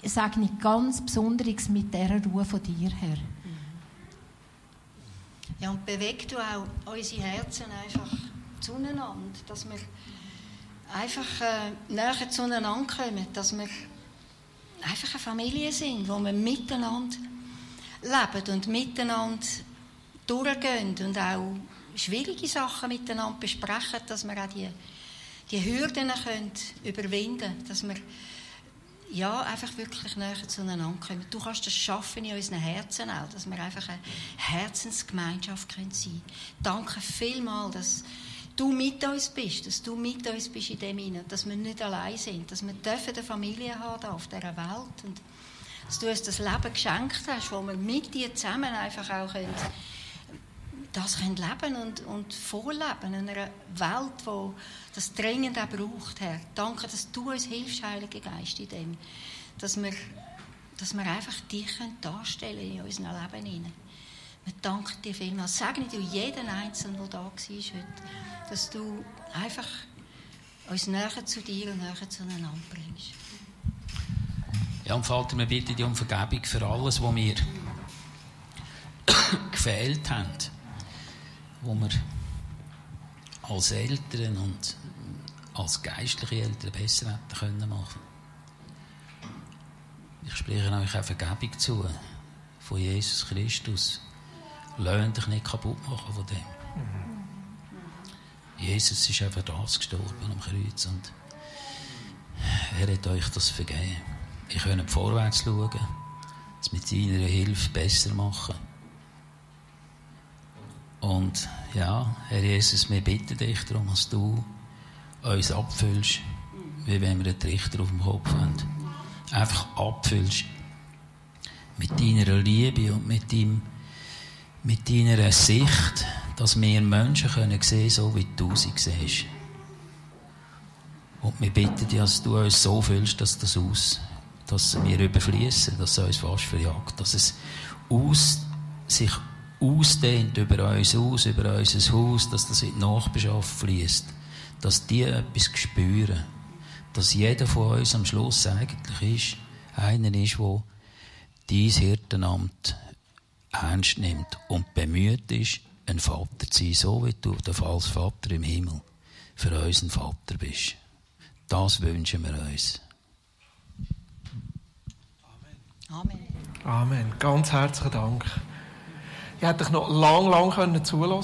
Ich sage nicht ganz Besonderes mit dieser Ruhe von dir, Herr. Ja, und bewegt du auch unsere Herzen einfach zueinander, dass wir einfach äh, näher zueinander kommen, dass wir einfach eine Familie sind, wo wir miteinander leben und miteinander durchgehen und auch schwierige Sachen miteinander besprechen, dass wir auch die, die Hürden können überwinden können, dass wir ja, einfach wirklich näher zueinander kommen. Du kannst das schaffen in unseren Herzen auch, dass wir einfach eine Herzensgemeinschaft sein können. Danke vielmals, dass du mit uns bist, dass du mit uns bist in dem Innen, dass wir nicht allein sind, dass wir eine Familie haben auf dieser Welt und dass du uns das Leben geschenkt hast, wo wir mit dir zusammen einfach auch können, das können leben und, und vorleben in einer Welt, wo das dringend auch braucht, Herr. Danke, dass du uns hilfst, Heiliger Geist, in dem, dass wir, dass wir einfach dich darstellen in unserem Leben hinein. Wir danken dir vielmals. Segne du jeden Einzelnen, der da war heute, dass du einfach uns näher zu dir und näher zueinander bringst. Ja, und Vater, wir bitten dich um Vergebung für alles, was wir gefehlt haben, wo wir als Eltern und als geistliche Eltern besser hätten können machen. Ich spreche euch auch Vergebung zu von Jesus Christus. Lasst dich nicht kaputt machen von dem. Jesus ist einfach das gestorben am Kreuz und er hat euch das vergeben. Ihr könnt vorwärts schauen, es mit seiner Hilfe besser machen. Und ja, Herr Jesus, wir bitten dich darum, dass du uns abfüllst, wie wenn wir einen Trichter auf dem Kopf haben. Einfach abfüllst mit deiner Liebe und mit deinem mit deiner Sicht, dass wir Menschen können sehen so wie du sie siehst. Und wir bitten dich, dass du uns so fühlst, dass das aus, dass wir überfließen, dass es uns fast verjagt, dass es aus, sich ausdehnt über uns aus, über unser Haus, dass das in die Nachbarschaft fließt, dass die etwas spüren, dass jeder von uns am Schluss eigentlich ist, einer ist, der dein Hirtenamt ernst nimmt und bemüht ist, ein Vater zu sein, so wie du der als Vater im Himmel für uns ein Vater bist. Das wünschen wir uns. Amen. Amen. Ganz herzlichen Dank. Ich hätte dich noch lang, lang können zuhören